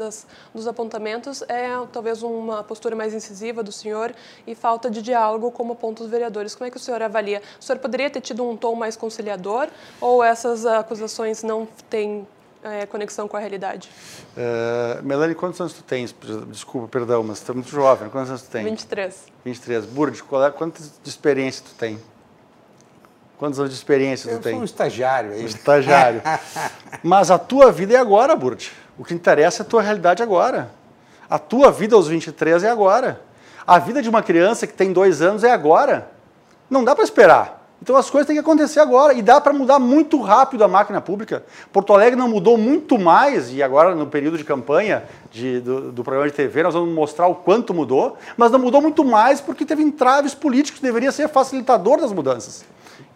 S4: dos apontamentos é talvez uma postura mais incisiva do senhor e falta de diálogo como apontam os vereadores. Como é que o senhor avalia? O senhor poderia ter tido um tom mais conciliador ou essas acusações não têm é, conexão com a realidade?
S6: Uh, Melanie, quantos anos tu tens? Desculpa, perdão, mas tu é muito jovem. Quantos anos tu tens?
S4: 23.
S6: 23. Burd, é, quantas de experiência tu tem? Quantos anos de experiência
S5: eu
S6: tu tem?
S5: Eu sou um estagiário aí.
S6: Um estagiário. Mas a tua vida é agora, Burt. O que interessa é a tua realidade agora. A tua vida aos 23 é agora. A vida de uma criança que tem dois anos é agora. Não dá para esperar. Então as coisas têm que acontecer agora e dá para mudar muito rápido a máquina pública. Porto Alegre não mudou muito mais e agora no período de campanha de, do, do, programa de TV nós vamos mostrar o quanto mudou, mas não mudou muito mais porque teve entraves políticos, deveria ser facilitador das mudanças.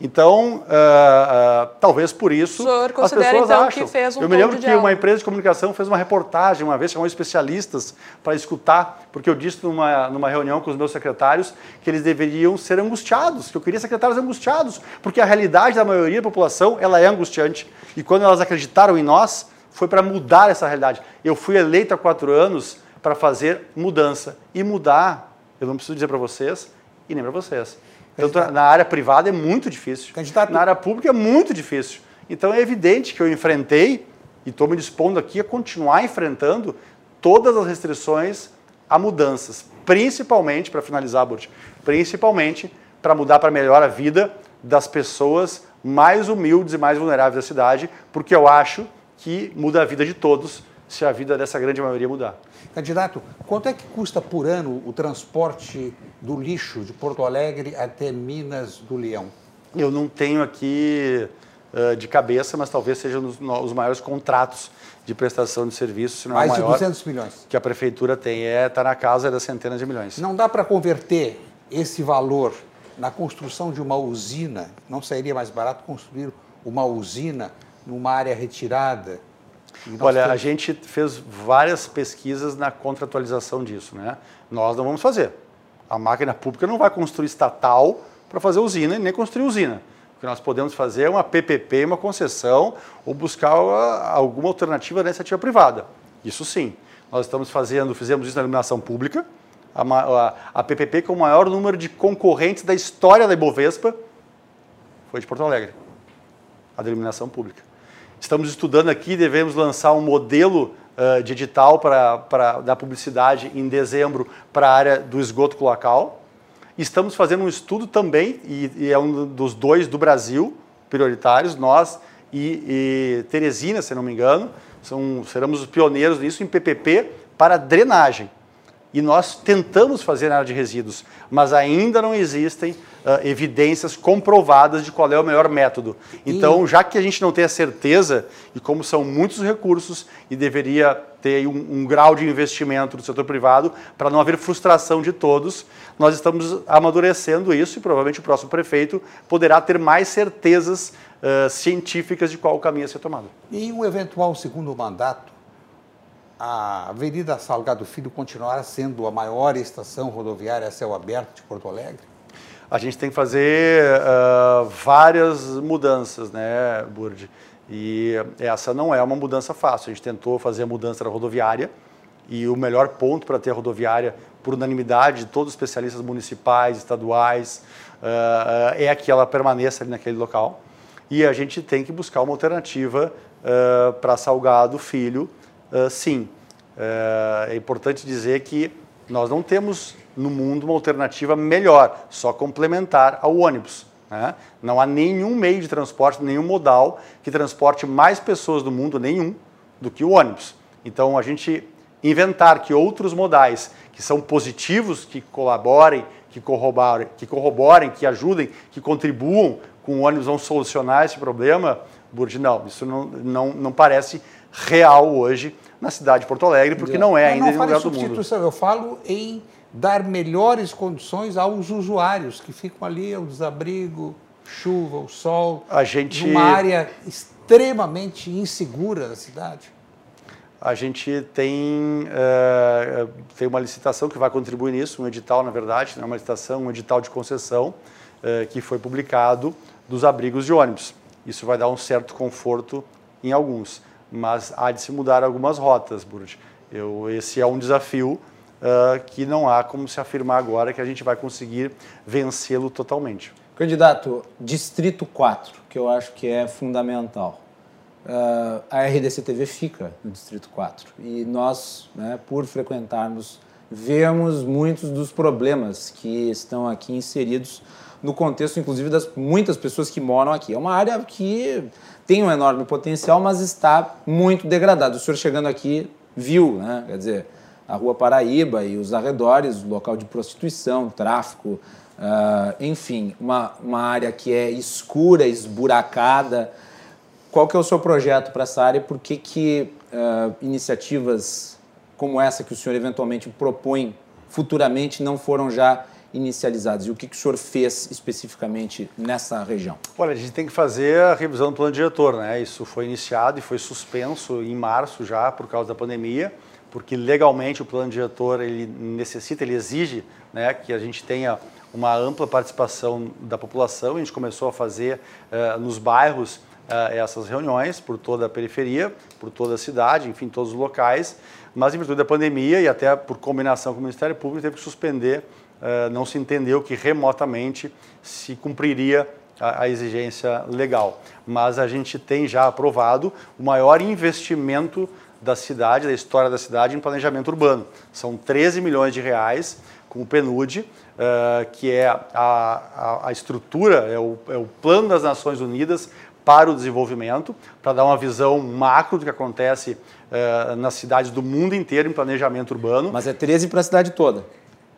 S6: Então, uh, uh, talvez por isso as pessoas então, acham.
S4: Um
S6: eu me lembro que uma empresa de comunicação fez uma reportagem uma vez, chamou especialistas para escutar, porque eu disse numa, numa reunião com os meus secretários que eles deveriam ser angustiados, que eu queria secretários angustiados, porque a realidade da maioria da população ela é angustiante. E quando elas acreditaram em nós, foi para mudar essa realidade. Eu fui eleito há quatro anos para fazer mudança. E mudar, eu não preciso dizer para vocês e nem para vocês tanto na área privada é muito difícil. Candidato. Na área pública é muito difícil. Então é evidente que eu enfrentei, e estou me dispondo aqui a continuar enfrentando, todas as restrições a mudanças. Principalmente, para finalizar, Burt, principalmente para mudar para melhor a vida das pessoas mais humildes e mais vulneráveis da cidade, porque eu acho que muda a vida de todos se a vida dessa grande maioria mudar.
S5: Candidato, quanto é que custa por ano o transporte do lixo de Porto Alegre até Minas do Leão?
S6: Eu não tenho aqui uh, de cabeça, mas talvez sejam os, os, maiores contratos de prestação de serviços, se não
S5: Mais
S6: é
S5: maior, de 200 milhões.
S6: Que a prefeitura tem, está é, tá na casa das centenas de milhões.
S5: Não dá para converter esse valor na construção de uma usina? Não seria mais barato construir uma usina numa área retirada
S6: Olha, a gente fez várias pesquisas na contratualização disso, né? Nós não vamos fazer. A máquina pública não vai construir estatal para fazer usina e nem construir usina. O que nós podemos fazer é uma PPP, uma concessão ou buscar alguma alternativa da iniciativa privada. Isso sim. Nós estamos fazendo, fizemos isso na iluminação pública, a, a, a PPP com o maior número de concorrentes da história da Ibovespa foi de Porto Alegre, a da iluminação pública. Estamos estudando aqui, devemos lançar um modelo uh, de edital para, para, da publicidade em dezembro para a área do esgoto cloacal. Estamos fazendo um estudo também, e, e é um dos dois do Brasil, prioritários, nós e, e Teresina, se não me engano, são, seremos os pioneiros nisso em PPP para drenagem. E nós tentamos fazer na área de resíduos, mas ainda não existem uh, evidências comprovadas de qual é o melhor método. Então, já que a gente não tem a certeza, e como são muitos recursos, e deveria ter um, um grau de investimento do setor privado, para não haver frustração de todos, nós estamos amadurecendo isso e provavelmente o próximo prefeito poderá ter mais certezas uh, científicas de qual caminho a ser tomado.
S5: E um eventual segundo mandato, a Avenida Salgado Filho continuará sendo a maior estação rodoviária a céu aberto de Porto Alegre?
S6: A gente tem que fazer uh, várias mudanças, né, Burdi? E essa não é uma mudança fácil. A gente tentou fazer a mudança da rodoviária e o melhor ponto para ter a rodoviária, por unanimidade de todos os especialistas municipais, estaduais, uh, é que ela permaneça ali naquele local. E a gente tem que buscar uma alternativa uh, para Salgado Filho, sim. é importante dizer que nós não temos no mundo uma alternativa melhor, só complementar ao ônibus. Né? Não há nenhum meio de transporte, nenhum modal que transporte mais pessoas do mundo, nenhum, do que o ônibus. Então a gente inventar que outros modais que são positivos, que colaborem, que corroborem, que, corroborem, que ajudem, que contribuam com o ônibus vão solucionar esse problema, Burdi, não, isso não, não, não parece real hoje na cidade de Porto Alegre, porque não é ainda
S5: não,
S6: em lugar do mundo.
S5: Eu falo em dar melhores condições aos usuários que ficam ali ao desabrigo, chuva, o sol,
S6: a gente...
S5: numa área extremamente insegura da cidade.
S6: A gente tem, uh, tem uma licitação que vai contribuir nisso, um edital, na verdade, não é uma licitação, um edital de concessão uh, que foi publicado dos abrigos de ônibus. Isso vai dar um certo conforto em alguns, mas há de se mudar algumas rotas, Burj. Eu, esse é um desafio uh, que não há como se afirmar agora que a gente vai conseguir vencê-lo totalmente.
S2: Candidato, Distrito 4, que eu acho que é fundamental. Uh, a RDC TV fica no Distrito 4 e nós, né, por frequentarmos, vemos muitos dos problemas que estão aqui inseridos no contexto, inclusive, das muitas pessoas que moram aqui. É uma área que tem um enorme potencial, mas está muito degradada. O senhor chegando aqui viu, né? quer dizer, a Rua Paraíba e os arredores, local de prostituição, tráfico, uh, enfim, uma, uma área que é escura, esburacada, qual que é o seu projeto para essa área e por que, que uh, iniciativas como essa que o senhor eventualmente propõe futuramente não foram já inicializadas? E o que, que o senhor fez especificamente nessa região?
S6: Olha, a gente tem que fazer a revisão do plano diretor, né? Isso foi iniciado e foi suspenso em março já por causa da pandemia, porque legalmente o plano diretor ele necessita, ele exige né, que a gente tenha uma ampla participação da população. A gente começou a fazer uh, nos bairros uh, essas reuniões por toda a periferia, por toda a cidade, enfim, todos os locais, mas em virtude da pandemia e até por combinação com o Ministério Público teve que suspender, uh, não se entendeu que remotamente se cumpriria a, a exigência legal. Mas a gente tem já aprovado o maior investimento da cidade, da história da cidade em planejamento urbano. São 13 milhões de reais com o PNUD, uh, que é a, a, a estrutura, é o, é o, Plano das Nações Unidas para o desenvolvimento, para dar uma visão macro do que acontece uh, nas cidades do mundo inteiro em planejamento urbano.
S2: Mas é 13 para a cidade toda.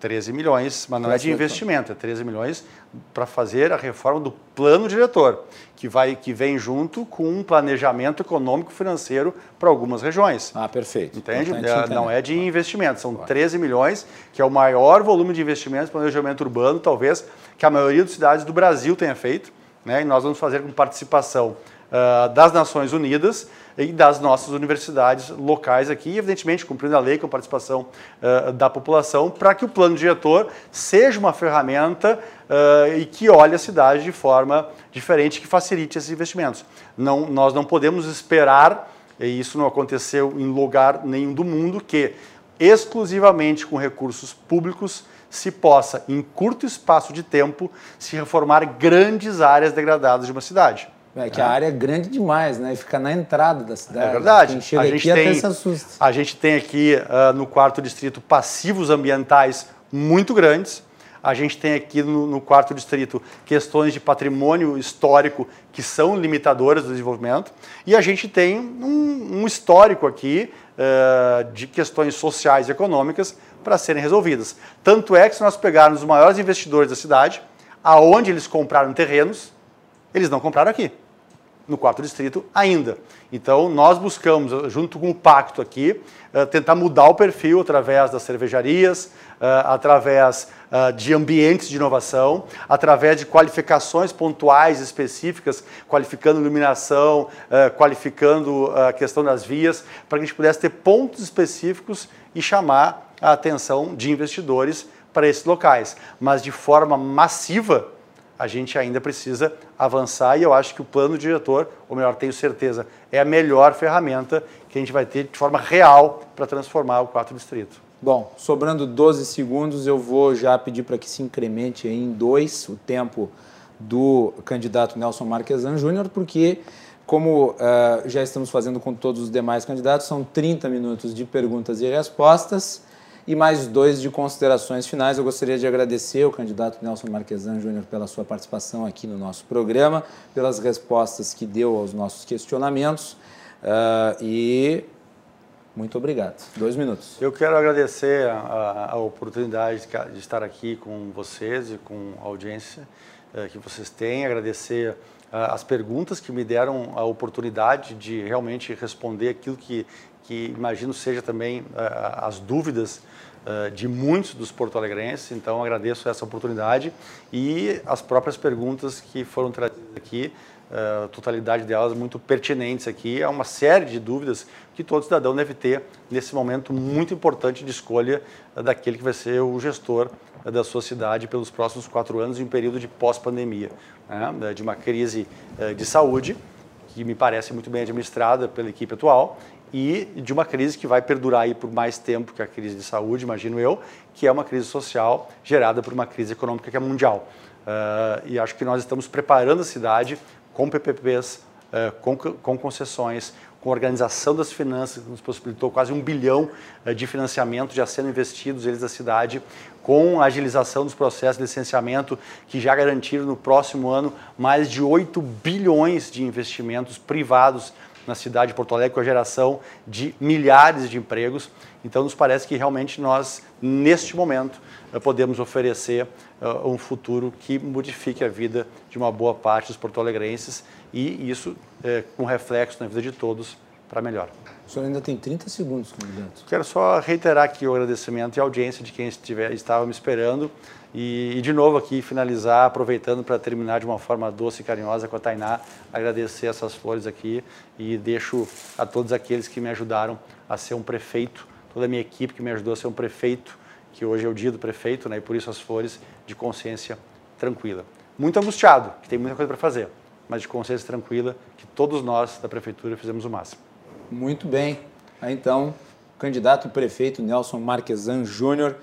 S6: 13 milhões, mas não é de investimento, é 13 milhões para fazer a reforma do plano diretor, que, vai, que vem junto com um planejamento econômico financeiro para algumas regiões.
S2: Ah, perfeito.
S6: Entende? É, não é de investimento, são claro. 13 milhões, que é o maior volume de investimentos para planejamento urbano, talvez, que a maioria das cidades do Brasil tenha feito né? e nós vamos fazer com participação uh, das Nações Unidas e das nossas universidades locais aqui, evidentemente cumprindo a lei com a participação uh, da população, para que o plano diretor seja uma ferramenta uh, e que olhe a cidade de forma diferente, que facilite esses investimentos. Não, nós não podemos esperar, e isso não aconteceu em lugar nenhum do mundo, que exclusivamente com recursos públicos se possa, em curto espaço de tempo, se reformar grandes áreas degradadas de uma cidade.
S2: É que é. a área é grande demais, né? E fica na entrada da cidade.
S6: É verdade. Quem chega a gente aqui tem, até se assusta. A gente tem aqui uh, no quarto distrito passivos ambientais muito grandes. A gente tem aqui no, no, quarto distrito questões de patrimônio histórico que são limitadoras do desenvolvimento. E a gente tem um, um histórico aqui uh, de questões sociais e econômicas para serem resolvidas. Tanto é que se nós pegarmos os maiores investidores da cidade, aonde eles compraram terrenos, eles não compraram aqui, no quarto distrito ainda. Então, nós buscamos, junto com o pacto aqui, eh, tentar mudar o perfil através das cervejarias, eh, através eh, de ambientes de inovação, através de qualificações pontuais específicas, qualificando iluminação, qualificando a questão das vias, para que a gente pudesse ter pontos específicos e chamar a atenção de investidores para esses locais. Mas de forma massiva, a gente ainda precisa avançar e eu acho que o plano diretor, ou melhor, tenho certeza, é a melhor ferramenta que a gente vai ter de forma real para transformar o quarto distrito.
S2: Bom, sobrando 12 segundos, eu vou já pedir para que se incremente em dois o tempo do candidato Nelson Marquesan Júnior, porque, como uh, já estamos fazendo com todos os demais candidatos, são 30 minutos de perguntas e respostas e mais dois de considerações finais. Eu gostaria de agradecer ao candidato Nelson Marquesan Júnior pela sua participação aqui no nosso programa, pelas respostas que deu aos nossos questionamentos uh, e Muito obrigado. Dois minutos.
S6: Eu quero agradecer a, a oportunidade de estar aqui com vocês e com a audiência eh, que vocês têm, agradecer uh, as perguntas que me deram a oportunidade de realmente responder aquilo que, que imagino seja também uh, as dúvidas uh, de muitos dos porto-alegrenses. Então, agradeço essa oportunidade e as próprias perguntas que foram trazidas aqui a totalidade delas muito pertinentes aqui. Há uma série de dúvidas que todo cidadão deve ter nesse momento muito importante de escolha daquele que vai ser o gestor da sua cidade pelos próximos quatro anos em um período de pós-pandemia, né? de uma crise eh, de saúde que me parece muito bem administrada pela equipe atual e de uma crise que vai perdurar aí por mais tempo que a crise de saúde, imagino eu, que é uma crise social gerada por uma crise econômica que é mundial. Uh, e acho que nós estamos preparando a cidade com PPPs, uh, com, com concessões, com organização das finanças, que nos possibilitou quase um bilhão uh, de financiamento já sendo investidos eles da cidade, com a agilização dos processos de licenciamento, que já garantiram no próximo ano mais de 8 bilhões de investimentos privados na cidade de Porto Alegre, com a geração de milhares de empregos. Então, nos parece que realmente nós, neste momento, eh, podemos oferecer uh, um futuro que modifique a vida de uma boa parte dos porto-alegrenses e isso é, com reflexo na vida de todos para melhor.
S2: O senhor ainda tem 30 segundos, candidato.
S6: Quero só reiterar aqui o agradecimento e a audiência de quem estiver, estava me esperando. E, e de novo aqui finalizar, aproveitando para terminar de uma forma doce e carinhosa com a Tainá, agradecer essas flores aqui e deixo a todos aqueles que me ajudaram a ser um prefeito, toda a minha equipe que me ajudou a ser um prefeito, que hoje é o dia do prefeito, né, e por isso as flores de consciência tranquila. Muito angustiado, que tem muita coisa para fazer, mas de consciência tranquila, que todos nós da prefeitura fizemos o máximo.
S2: Muito bem. Então, candidato prefeito Nelson Marquesan Júnior,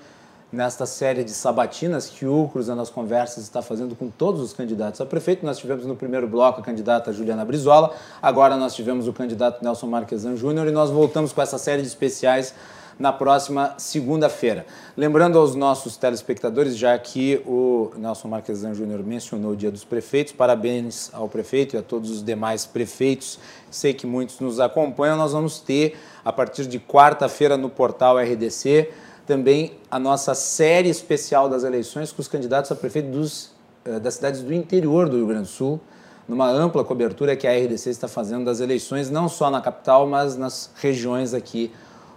S2: nesta série de sabatinas que o Cruzando as Conversas está fazendo com todos os candidatos a prefeito. Nós tivemos no primeiro bloco a candidata Juliana Brizola, agora nós tivemos o candidato Nelson Marquesan Júnior e nós voltamos com essa série de especiais na próxima segunda-feira. Lembrando aos nossos telespectadores, já que o Nelson Marquesan Júnior mencionou o Dia dos Prefeitos, parabéns ao prefeito e a todos os demais prefeitos. Sei que muitos nos acompanham. Nós vamos ter, a partir de quarta-feira, no portal RDC, também a nossa série especial das eleições com os candidatos a prefeito dos, eh, das cidades do interior do Rio Grande do Sul, numa ampla cobertura que a RDC está fazendo das eleições, não só na capital, mas nas regiões aqui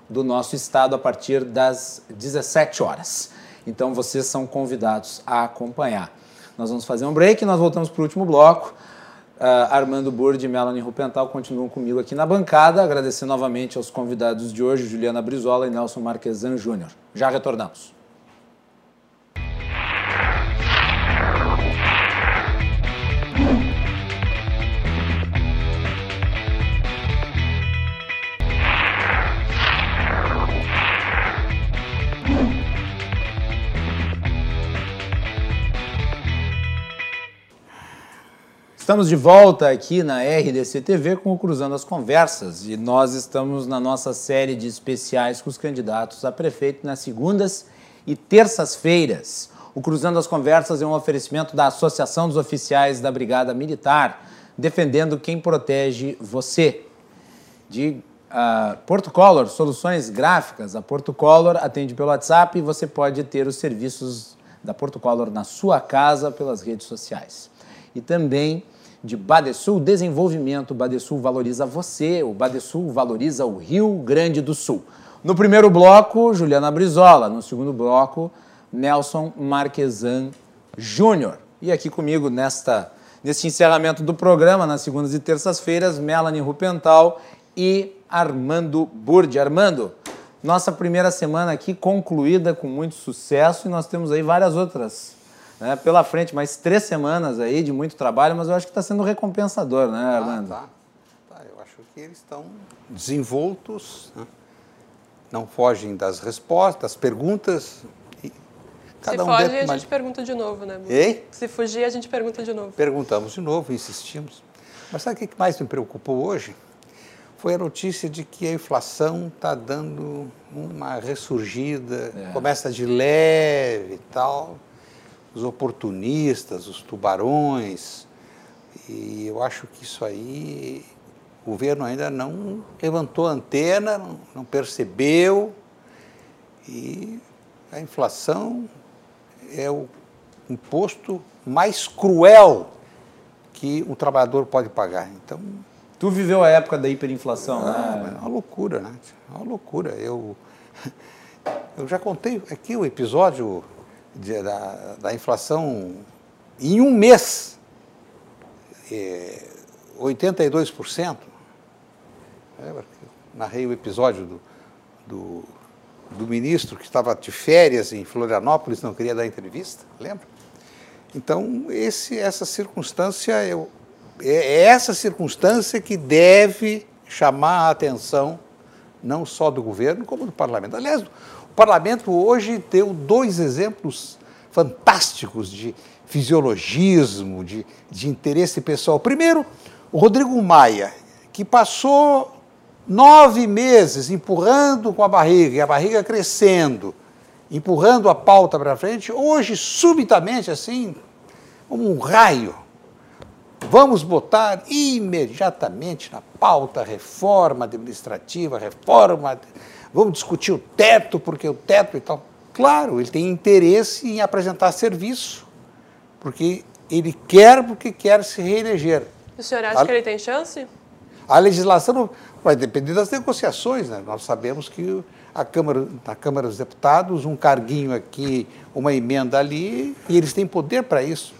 S2: do nosso estado a partir das 17 horas. Então vocês são convidados a acompanhar. Nós vamos fazer um break nós voltamos para o último bloco. Uh, Armando Burd e Melanie Rupental continuam comigo aqui na bancada. Agradecer novamente aos convidados de hoje, Juliana Brizola e Nelson Marquesan Júnior. Já retornamos. Estamos de volta aqui na RDC TV com o Cruzando as Conversas e nós estamos na nossa série de especiais com os candidatos a prefeito nas segundas e terças-feiras. O Cruzando as Conversas é um oferecimento da Associação dos Oficiais da Brigada Militar, defendendo quem protege você. De uh, Porto Color, soluções gráficas. A Porto Color atende pelo WhatsApp e você pode ter os serviços da Porto Color na sua casa pelas redes sociais. E também de Badesul Desenvolvimento. Badesul valoriza você, o Badesul valoriza o Rio Grande do Sul. No primeiro bloco, Juliana Brizola. No segundo bloco, Nelson Marquesan Júnior. E aqui comigo nesta, neste encerramento do programa, nas segundas e terças-feiras, Melanie Rupental e Armando Burdi. Armando, nossa primeira semana aqui concluída com muito sucesso e nós temos aí várias outras né, pela frente, mais três semanas aí de muito trabalho, mas eu acho que está sendo recompensador, né, ah, Armando?
S5: Ah, tá. tá. Eu acho que eles estão desenvoltos, né? não fogem das respostas, das perguntas.
S4: Cada Se um foge, a gente pergunta de novo, né?
S5: Ei?
S4: Se fugir, a gente pergunta de novo.
S5: Perguntamos de novo, insistimos. Mas sabe o que mais me preocupou hoje? Foi a notícia de que a inflação está dando uma ressurgida, é. começa de leve e tal os oportunistas, os tubarões. E eu acho que isso aí o governo ainda não levantou a antena, não, percebeu. E a inflação é o imposto mais cruel que o trabalhador pode pagar. Então,
S2: Tu viveu a época da hiperinflação,
S5: ah,
S2: né?
S5: é uma loucura, né? É uma loucura. Eu, eu já contei aqui o episódio de, da, da inflação em um mês. É, 82%. É, narrei o episódio do, do, do ministro que estava de férias em Florianópolis, não queria dar entrevista, lembra? Então, esse, essa circunstância, eu, é, é essa circunstância que deve chamar a atenção não só do governo, como do parlamento. Aliás, parlamento hoje deu dois exemplos fantásticos de fisiologismo, de, de interesse pessoal. Primeiro, o Rodrigo Maia, que passou nove meses empurrando com a barriga, e a barriga crescendo, empurrando a pauta para frente, hoje, subitamente, assim, como um raio, vamos botar imediatamente na pauta reforma administrativa, reforma, vamos discutir o teto, porque o teto e tal. Claro, ele tem interesse em apresentar serviço, porque ele quer, porque quer se reeleger.
S4: O senhor acha a, que ele tem chance?
S5: A legislação vai depender das negociações. Né? Nós sabemos que a Câmara, na Câmara dos Deputados, um carguinho aqui, uma emenda ali, e eles têm poder para isso.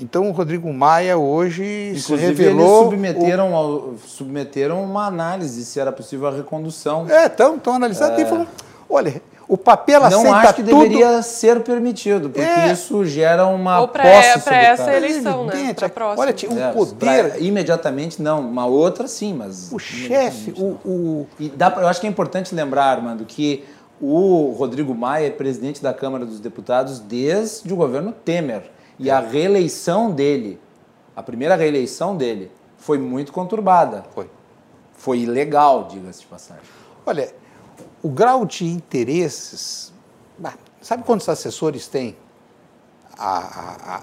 S5: Então, o Rodrigo Maia hoje Inclusive, se revelou...
S2: Eles submeteram, ao, submeteram uma análise se era possível a recondução.
S5: É, estão analisando é... e falando, olha, o papel aceita
S2: Não acho que
S5: tudo.
S2: deveria ser permitido, porque é. isso gera uma
S4: Ou posse Para essa eleição, né?
S5: Para próxima. Olha, o é, poder...
S2: Pra, imediatamente não, uma outra sim, mas...
S5: O chefe, o... o...
S2: E dá, eu acho que é importante lembrar, Armando, que o Rodrigo Maia é presidente da Câmara dos Deputados desde o governo Temer. E a reeleição dele, a primeira reeleição dele, foi muito conturbada.
S5: Foi.
S2: Foi ilegal, diga-se de passagem.
S5: Olha, o grau de interesses. Sabe quantos assessores tem a,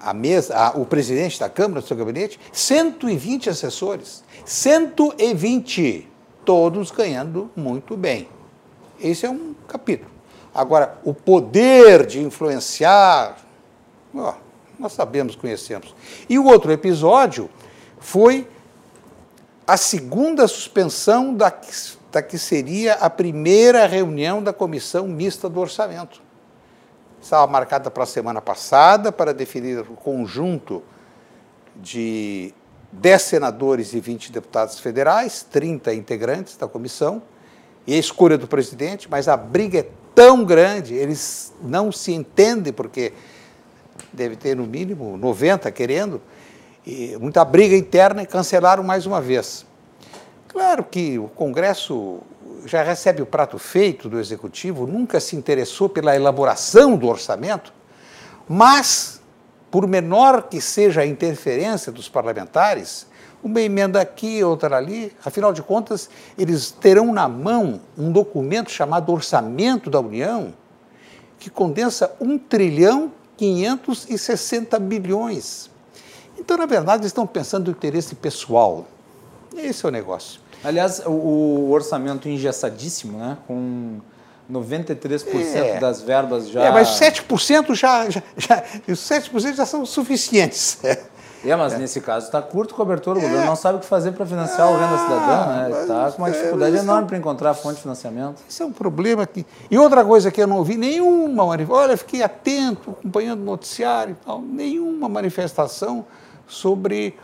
S5: a, a mesa, a, o presidente da Câmara, do seu gabinete? 120 assessores. 120. Todos ganhando muito bem. Esse é um capítulo. Agora, o poder de influenciar, ó, nós sabemos, conhecemos. E o outro episódio foi a segunda suspensão da da que seria a primeira reunião da comissão mista do orçamento. Estava marcada para a semana passada para definir o conjunto de 10 senadores e 20 deputados federais, 30 integrantes da comissão, e a escolha do presidente, mas a briga é tão grande, eles não se entendem, porque deve ter no mínimo 90 querendo, e muita briga interna e cancelaram mais uma vez. Claro que o Congresso já recebe o prato feito do Executivo, nunca se interessou pela elaboração do orçamento, mas, por menor que seja a interferência dos parlamentares, uma emenda aqui, outra ali, afinal de contas, eles terão na mão um documento chamado Orçamento da União, que condensa 1 trilhão 560 bilhões. Então, na verdade, eles estão pensando no interesse pessoal. Esse é o negócio.
S2: Aliás, o, o orçamento engessadíssimo, né? Com 93% é. das verbas já.
S5: É, mas 7% já, já, já, os 7% já são suficientes.
S2: É, mas é. nesse caso está curto o cobertor, o governo é. não sabe o que fazer para financiar ah, o renda cidadã, né? Está com uma é, dificuldade enorme para encontrar fonte de financiamento.
S5: Isso é um problema aqui. E outra coisa que eu não ouvi nenhuma manifestação, olha, fiquei atento, acompanhando o noticiário e tal, nenhuma manifestação sobre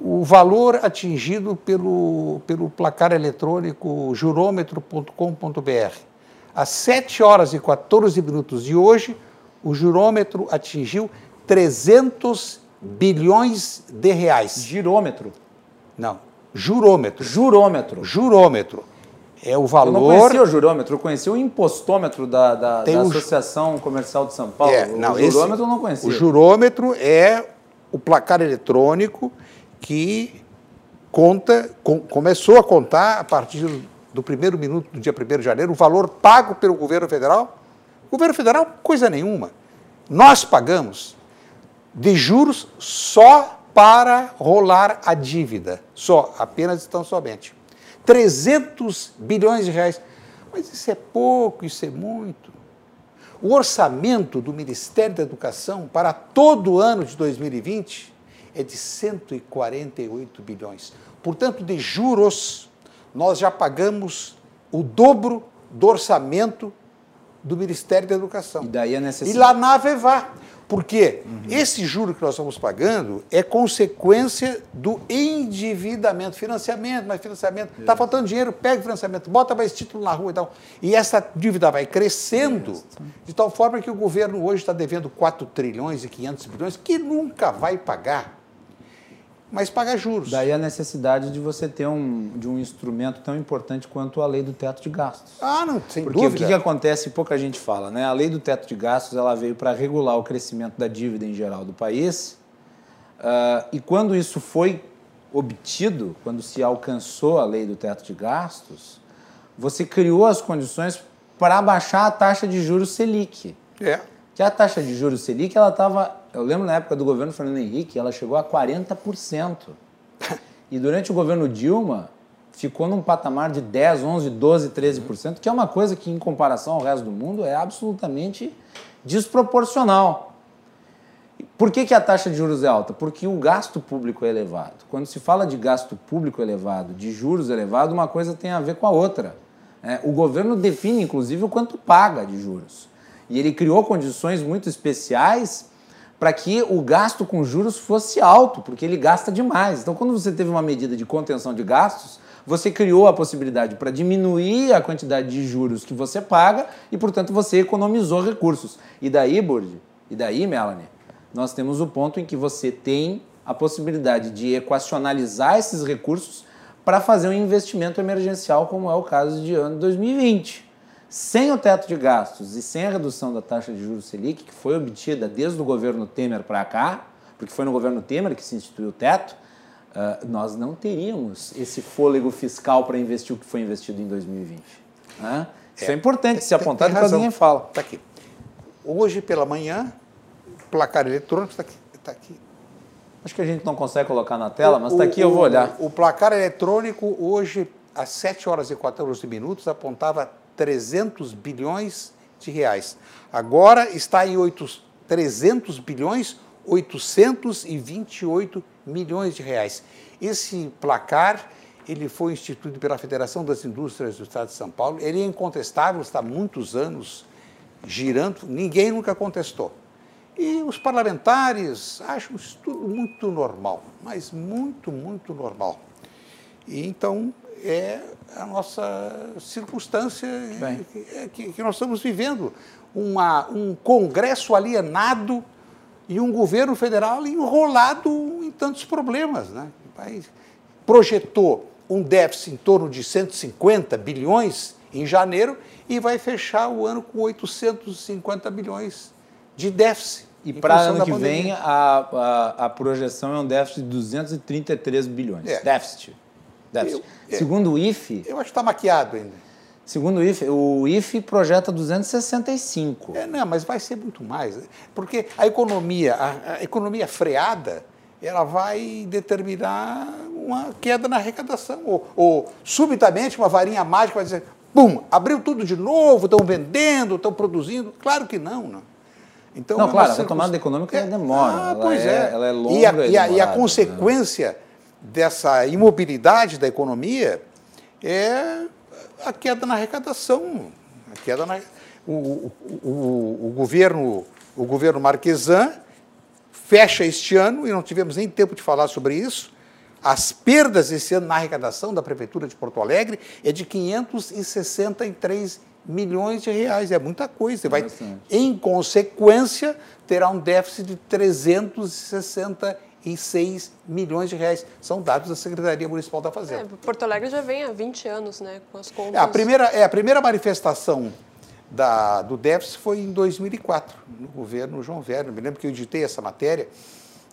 S5: o valor atingido pelo, pelo placar eletrônico jurômetro.com.br. Às 7 horas e 14 minutos de hoje, o jurômetro atingiu 300 bilhões de reais.
S2: Girômetro?
S5: Não, jurômetro.
S2: Jurômetro.
S5: Jurômetro. É o valor. Eu
S2: não conhecia o jurômetro, eu conhecia o impostômetro da, da, da Associação Comercial de São Paulo. É,
S5: não,
S2: o jurômetro esse, eu não conhecia.
S5: O jurômetro é o placar eletrônico que conta, com, começou a contar a partir do primeiro minuto do dia 1 de janeiro o valor pago pelo governo federal. O governo federal, coisa nenhuma. Nós pagamos de juros só para rolar a dívida. Só, apenas e tão somente. 300 bilhões de reais. Mas isso é pouco, isso é muito. O orçamento do Ministério da Educação para todo o ano de 2020 é de 148 bilhões. Portanto, de juros, nós já pagamos o dobro do orçamento do Ministério da Educação.
S2: E daí a
S5: E
S2: necessidade.
S5: lá na Avevá. Porque esse juro que nós estamos pagando é consequência do endividamento, financiamento, mas financiamento. Está faltando dinheiro, pega o financiamento, bota mais título na rua e tal. E essa dívida vai crescendo de tal forma que o governo hoje está devendo 4 trilhões e 500 bilhões, que nunca vai pagar, mas paga juros.
S2: Daí a necessidade de você ter um, de um instrumento tão importante quanto a lei do teto de gastos.
S5: Ah, não, sem
S2: Porque
S5: dúvida.
S2: o que, que acontece, pouca gente fala, né? A lei do teto de gastos ela veio para regular o crescimento da dívida em geral do país. ah, e quando isso foi obtido, quando se alcançou a lei do teto de gastos, você criou as condições para baixar a taxa de juros Selic.
S5: É.
S2: Que a taxa de juros Selic, ela estava, eu lembro na época do governo Fernando Henrique, ela chegou a 40%. E durante o governo Dilma, ficou num patamar de 10, 11, 12, 13%, que é uma coisa que, em comparação ao resto do mundo, é absolutamente desproporcional. Por que, que a taxa de juros é alta? Porque o gasto público é elevado. Quando se fala de gasto público elevado, de juros elevado, uma coisa tem a ver com a outra. É, o governo define, inclusive, o quanto paga de juros. E ele criou condições muito especiais para que o gasto com juros fosse alto, porque ele gasta demais. Então, quando você teve uma medida de contenção de gastos, você criou a possibilidade para diminuir a quantidade de juros que você paga e, portanto, você economizou recursos. E daí, Burdi, e daí, Melanie, nós temos o ponto em que você tem a possibilidade de equacionalizar esses recursos para fazer um investimento emergencial, como é o caso de ano 2020. Sem o teto de gastos e sem a redução da taxa de juros Selic, que foi obtida desde o governo Temer para cá, porque foi no governo Temer que se instituiu o teto, ah, nós não teríamos esse fôlego fiscal para investir o que foi investido em 2020. né? Isso é, importante se apontar, depois ninguém fala.
S5: Está aqui. Hoje pela manhã, placar eletrônico está aqui. Tá aqui.
S2: Acho que a gente não consegue colocar na tela, mas está aqui, eu vou olhar.
S5: O, placar eletrônico hoje, às 7 horas e 14 minutos, apontava 300 bilhões de reais. Agora está em 8, 300 bilhões 828 milhões de reais. Esse placar ele foi instituído pela Federação das Indústrias do Estado de São Paulo. Ele é incontestável, está há muitos anos girando, ninguém nunca contestou. E os parlamentares acham isso tudo muito normal, mas muito, muito normal. E então é a nossa circunstância que, que, que, nós estamos vivendo. Uma, um Congresso alienado e um governo federal enrolado em tantos problemas. Né? O país projetou um déficit em torno de 150 bilhões em janeiro e vai fechar o ano com 850 bilhões de déficit.
S2: E para ano que pandemia. vem, a, a, a, projeção é um déficit de 233 bilhões. É. Déficit. Déficit. Eu, Segundo o IFE.
S5: Eu acho que está maquiado ainda.
S2: Segundo o IFE, o IFE projeta 265.
S5: É, não, mas vai ser muito mais. Porque a economia, a, a economia freada, ela vai determinar uma queda na arrecadação. Ou, ou subitamente uma varinha mágica vai dizer, pum, abriu tudo de novo, estão vendendo, estão produzindo. Claro que não, não.
S2: Então, não, claro, a retomada econômica é, demora. Ah, ela
S5: pois
S2: é,
S5: é.
S2: Ela é longa
S5: e a, e, a,
S2: e
S5: a consequência né? Dessa imobilidade da economia é a queda na arrecadação. A queda na, o, o, o, o, governo, o governo Marquesan fecha este ano, e não tivemos nem tempo de falar sobre isso, as perdas esse ano na arrecadação da Prefeitura de Porto Alegre é de 563 milhões de reais. É muita coisa. Você vai, em consequência, terá um déficit de 366 milhões de reais. São dados da Secretaria Municipal da Fazenda.
S4: É, Porto Alegre já vem há 20 anos, né, com as contas.
S5: É, a, primeira, é, a primeira manifestação da, do déficit foi em 2004, no governo João Velho. Me lembro que eu editei essa matéria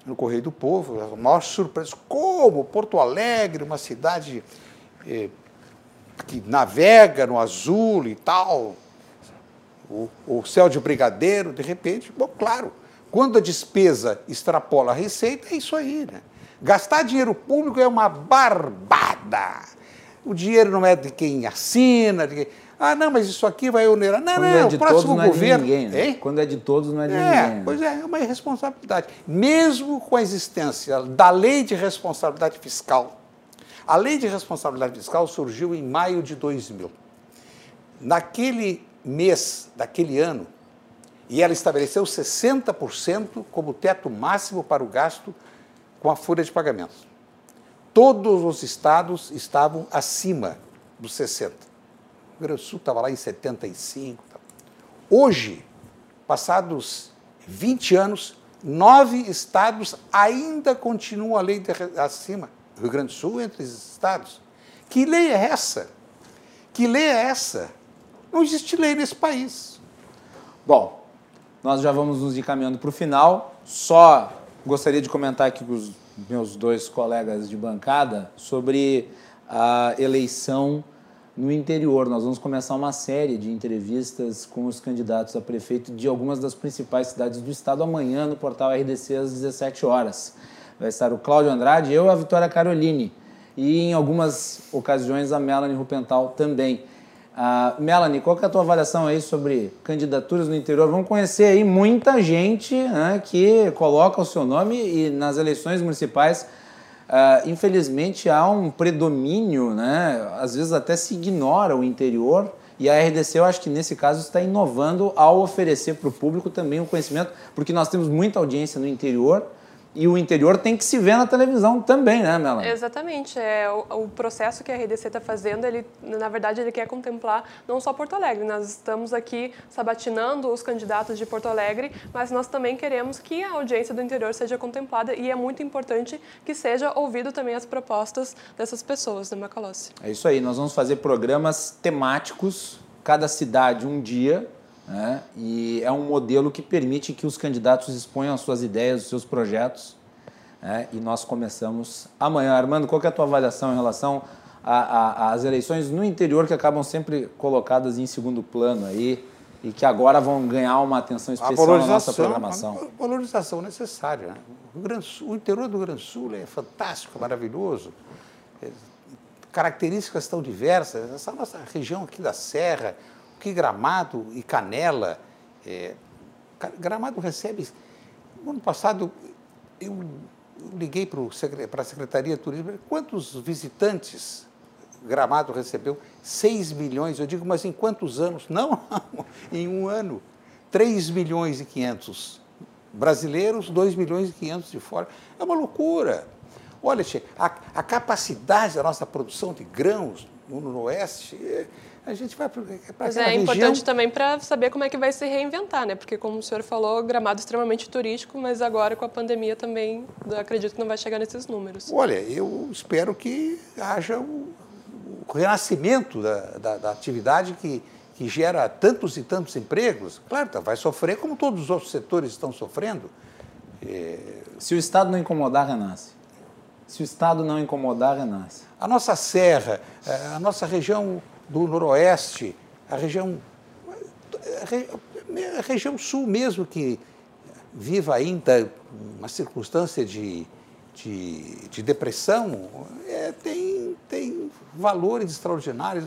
S5: no Correio do Povo, a maior surpresa. Como Porto Alegre, uma cidade eh, que navega no azul e tal, o, o, céu de brigadeiro, de repente, bom, claro, quando a despesa extrapola a receita, é isso aí, né? Gastar dinheiro público é uma barbada. O dinheiro não é de quem assina, de quem... Ah, não, mas isso aqui vai onerar. Não,
S2: Quando
S5: não,
S2: é
S5: o
S2: de
S5: próximo
S2: todos, não é de
S5: governo.
S2: ninguém. Né? Quando é de todos, não é de
S5: É,
S2: ninguém. né?
S5: pois é, é uma irresponsabilidade. Mesmo com a existência da lei de responsabilidade fiscal, a lei de responsabilidade fiscal surgiu em maio de 2000. Naquele mês, daquele ano, e ela estabeleceu 60% como teto máximo para o gasto com a folha de pagamentos. Todos os estados estavam acima dos 60%. O Rio Grande do Sul estava lá em 75%. tá. Hoje, passados 20 anos, nove estados ainda continuam a lei de, acima. Rio Grande do Sul entre os estados. Que lei é essa? Que lei é essa? Não existe lei nesse país.
S2: Bom, nós já vamos nos encaminhando para o final. Só gostaria de comentar aqui com os meus dois colegas de bancada sobre a eleição no interior. Nós vamos começar uma série de entrevistas com os candidatos a prefeito de algumas das principais cidades do estado amanhã no portal RDC às 17 horas. Vai estar o Cláudio Andrade, eu e a Vitória Caroline. E em algumas ocasiões a Melanie Rupental também. Ah, Melanie, qual é a tua avaliação aí sobre candidaturas no interior? Vamos conhecer aí muita gente né, que coloca o seu nome e nas eleições municipais, ah, infelizmente, há um predomínio, né? às vezes até se ignora o interior. E a RDC, eu acho que nesse caso, está inovando ao oferecer para o público também o conhecimento, porque nós temos muita audiência no interior e o interior tem que se ver na televisão também, né, Melanie?
S4: Exatamente. É, o, o processo que a RDC está fazendo, ele, na verdade, ele quer contemplar não só Porto Alegre. Nós estamos aqui sabatinando os candidatos de Porto Alegre, mas nós também queremos que a audiência do interior seja contemplada e é muito importante que seja ouvido também as propostas dessas pessoas, né, Macalossi?
S2: É isso aí, nós vamos fazer programas temáticos, cada cidade um dia, né? e é um modelo que permite que os candidatos exponham as suas ideias, os seus projetos. né? E nós começamos amanhã. Armando, qual é a tua avaliação em relação às eleições no interior que acabam sempre colocadas em segundo plano aí e que agora vão ganhar uma atenção especial na nossa programação?
S5: a valorização necessária. né? O, Grande interior do Grande Sul é fantástico, maravilhoso. É, características tão diversas. Essa nossa região aqui da Serra, o que Gramado e Canela. é, Gramado recebe. No ano passado, eu, liguei para a Secretaria de Turismo, quantos visitantes Gramado recebeu 6 milhões. Eu digo, mas em quantos anos? Não, em um ano. 3 milhões e 500 brasileiros, 2 milhões e 500 de fora. É uma loucura. Olha, a, a capacidade da nossa produção de grãos no Noroeste, é, a gente vai para
S4: Mas é importante
S5: região...
S4: também para saber como é que vai se reinventar, né? Porque, como o senhor falou, Gramado é extremamente turístico, mas agora com a pandemia também acredito que não vai chegar nesses números.
S5: Olha, eu espero que haja o, o renascimento da, da, da atividade que, que gera tantos e tantos empregos. Claro, tá, vai sofrer como todos os outros setores estão sofrendo.
S2: Se o Estado não incomodar, renasce. Se o Estado não incomodar, renasce.
S5: A nossa serra, eh, a nossa região do noroeste, a região, a re- a região sul mesmo, que viva ainda uma circunstância de, de, de depressão, eh, tem, tem valores extraordinários.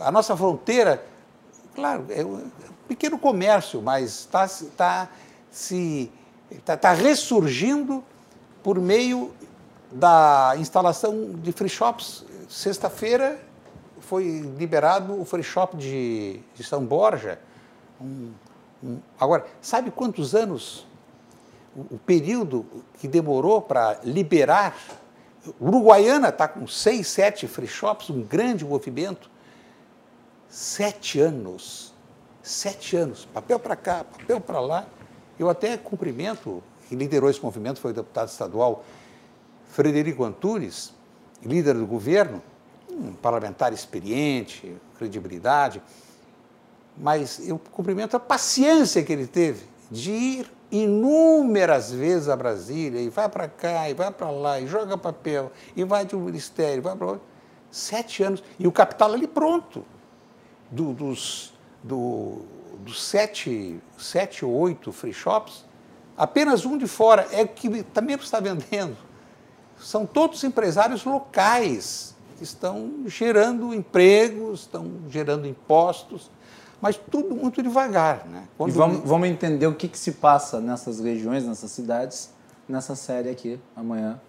S5: A nossa fronteira, claro, é um pequeno comércio, mas está tá se está tá ressurgindo por meio da instalação de free shops. Sexta-feira foi liberado o free shop de, de São Borja. Um- um- agora, sabe quantos anos o, o período que demorou para liberar? Uruguaiana está com seis, sete free shops, um grande movimento. Sete anos. Sete anos. Papel para cá, papel para lá. Eu até cumprimento, quem liderou esse movimento foi o deputado estadual Frederico Antunes, líder do governo, um parlamentar experiente, credibilidade, mas eu cumprimento a paciência que ele teve de ir inúmeras vezes a Brasília, e vai para cá, e vai para lá, e joga papel, e vai de um ministério, vai para outro. Sete anos. E o capital ali pronto. Do- dos, do, dos sete, sete ou oito free shops, apenas um de fora é que também está vendendo são todos empresários locais estão gerando empregos, estão gerando impostos, mas tudo muito devagar. Né?
S2: Quando... E vamos, vamos entender o que, que se passa nessas regiões, nessas cidades, nessa série aqui, amanhã,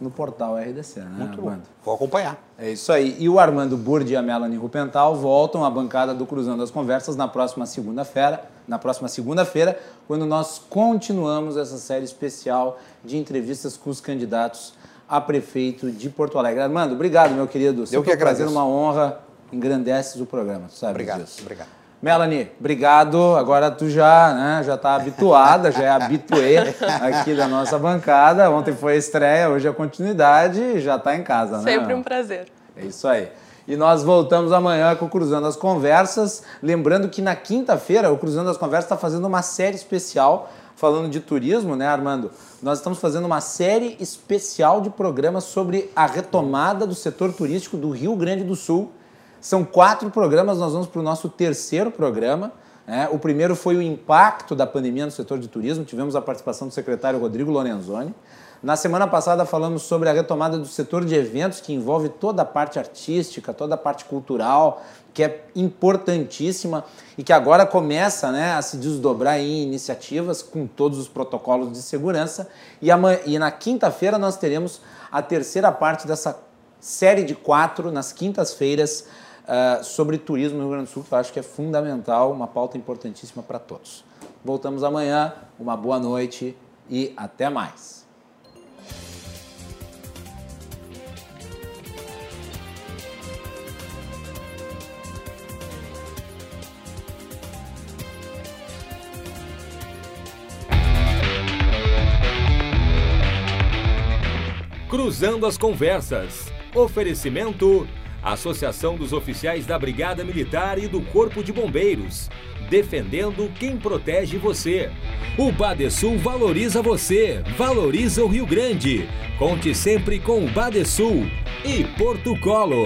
S2: no portal RDC, né,
S5: Muito Armando? Bom. Vou acompanhar.
S2: É isso aí. E o Armando Burdi e a Melanie Rupental voltam à bancada do Cruzando as Conversas na próxima segunda-feira, na próxima segunda-feira, quando nós continuamos essa série especial de entrevistas com os candidatos a prefeito de Porto Alegre. Armando, obrigado, meu querido.
S5: Eu que agradeço.
S2: prazer, uma honra, engrandeces o programa, tu sabe
S5: obrigado,
S2: disso.
S5: Obrigado.
S2: Melanie, obrigado. Agora tu já né, já está habituada, já é habituê aqui da nossa bancada. Ontem foi a estreia, hoje é a continuidade e já está em casa,
S4: né? Sempre um prazer.
S2: É isso aí. E nós voltamos amanhã com o Cruzando as Conversas. Lembrando que na quinta-feira o Cruzando as Conversas está fazendo uma série especial falando de turismo, né, Armando? Nós estamos fazendo uma série especial de programas sobre a retomada do setor turístico do Rio Grande do Sul são quatro programas, nós vamos para o nosso terceiro programa. Né? O primeiro foi o impacto da pandemia no setor de turismo, tivemos a participação do secretário Rodrigo Lorenzoni. Na semana passada falamos sobre a retomada do setor de eventos, que envolve toda a parte artística, toda a parte cultural, que é importantíssima e que agora começa né, a se desdobrar em iniciativas com todos os protocolos de segurança. E, amanhã, e na quinta-feira nós teremos a terceira parte dessa série de quatro, nas quintas-feiras, uh, sobre turismo no Rio Grande do Sul, que eu acho que é fundamental, uma pauta importantíssima para todos. Voltamos amanhã, uma boa noite e até mais.
S1: Cruzando as Conversas. Oferecimento Associação dos Oficiais da Brigada Militar e do Corpo de Bombeiros, defendendo quem protege você. O Badesul valoriza você, valoriza o Rio Grande. Conte sempre com o Badesul e Porto Colo.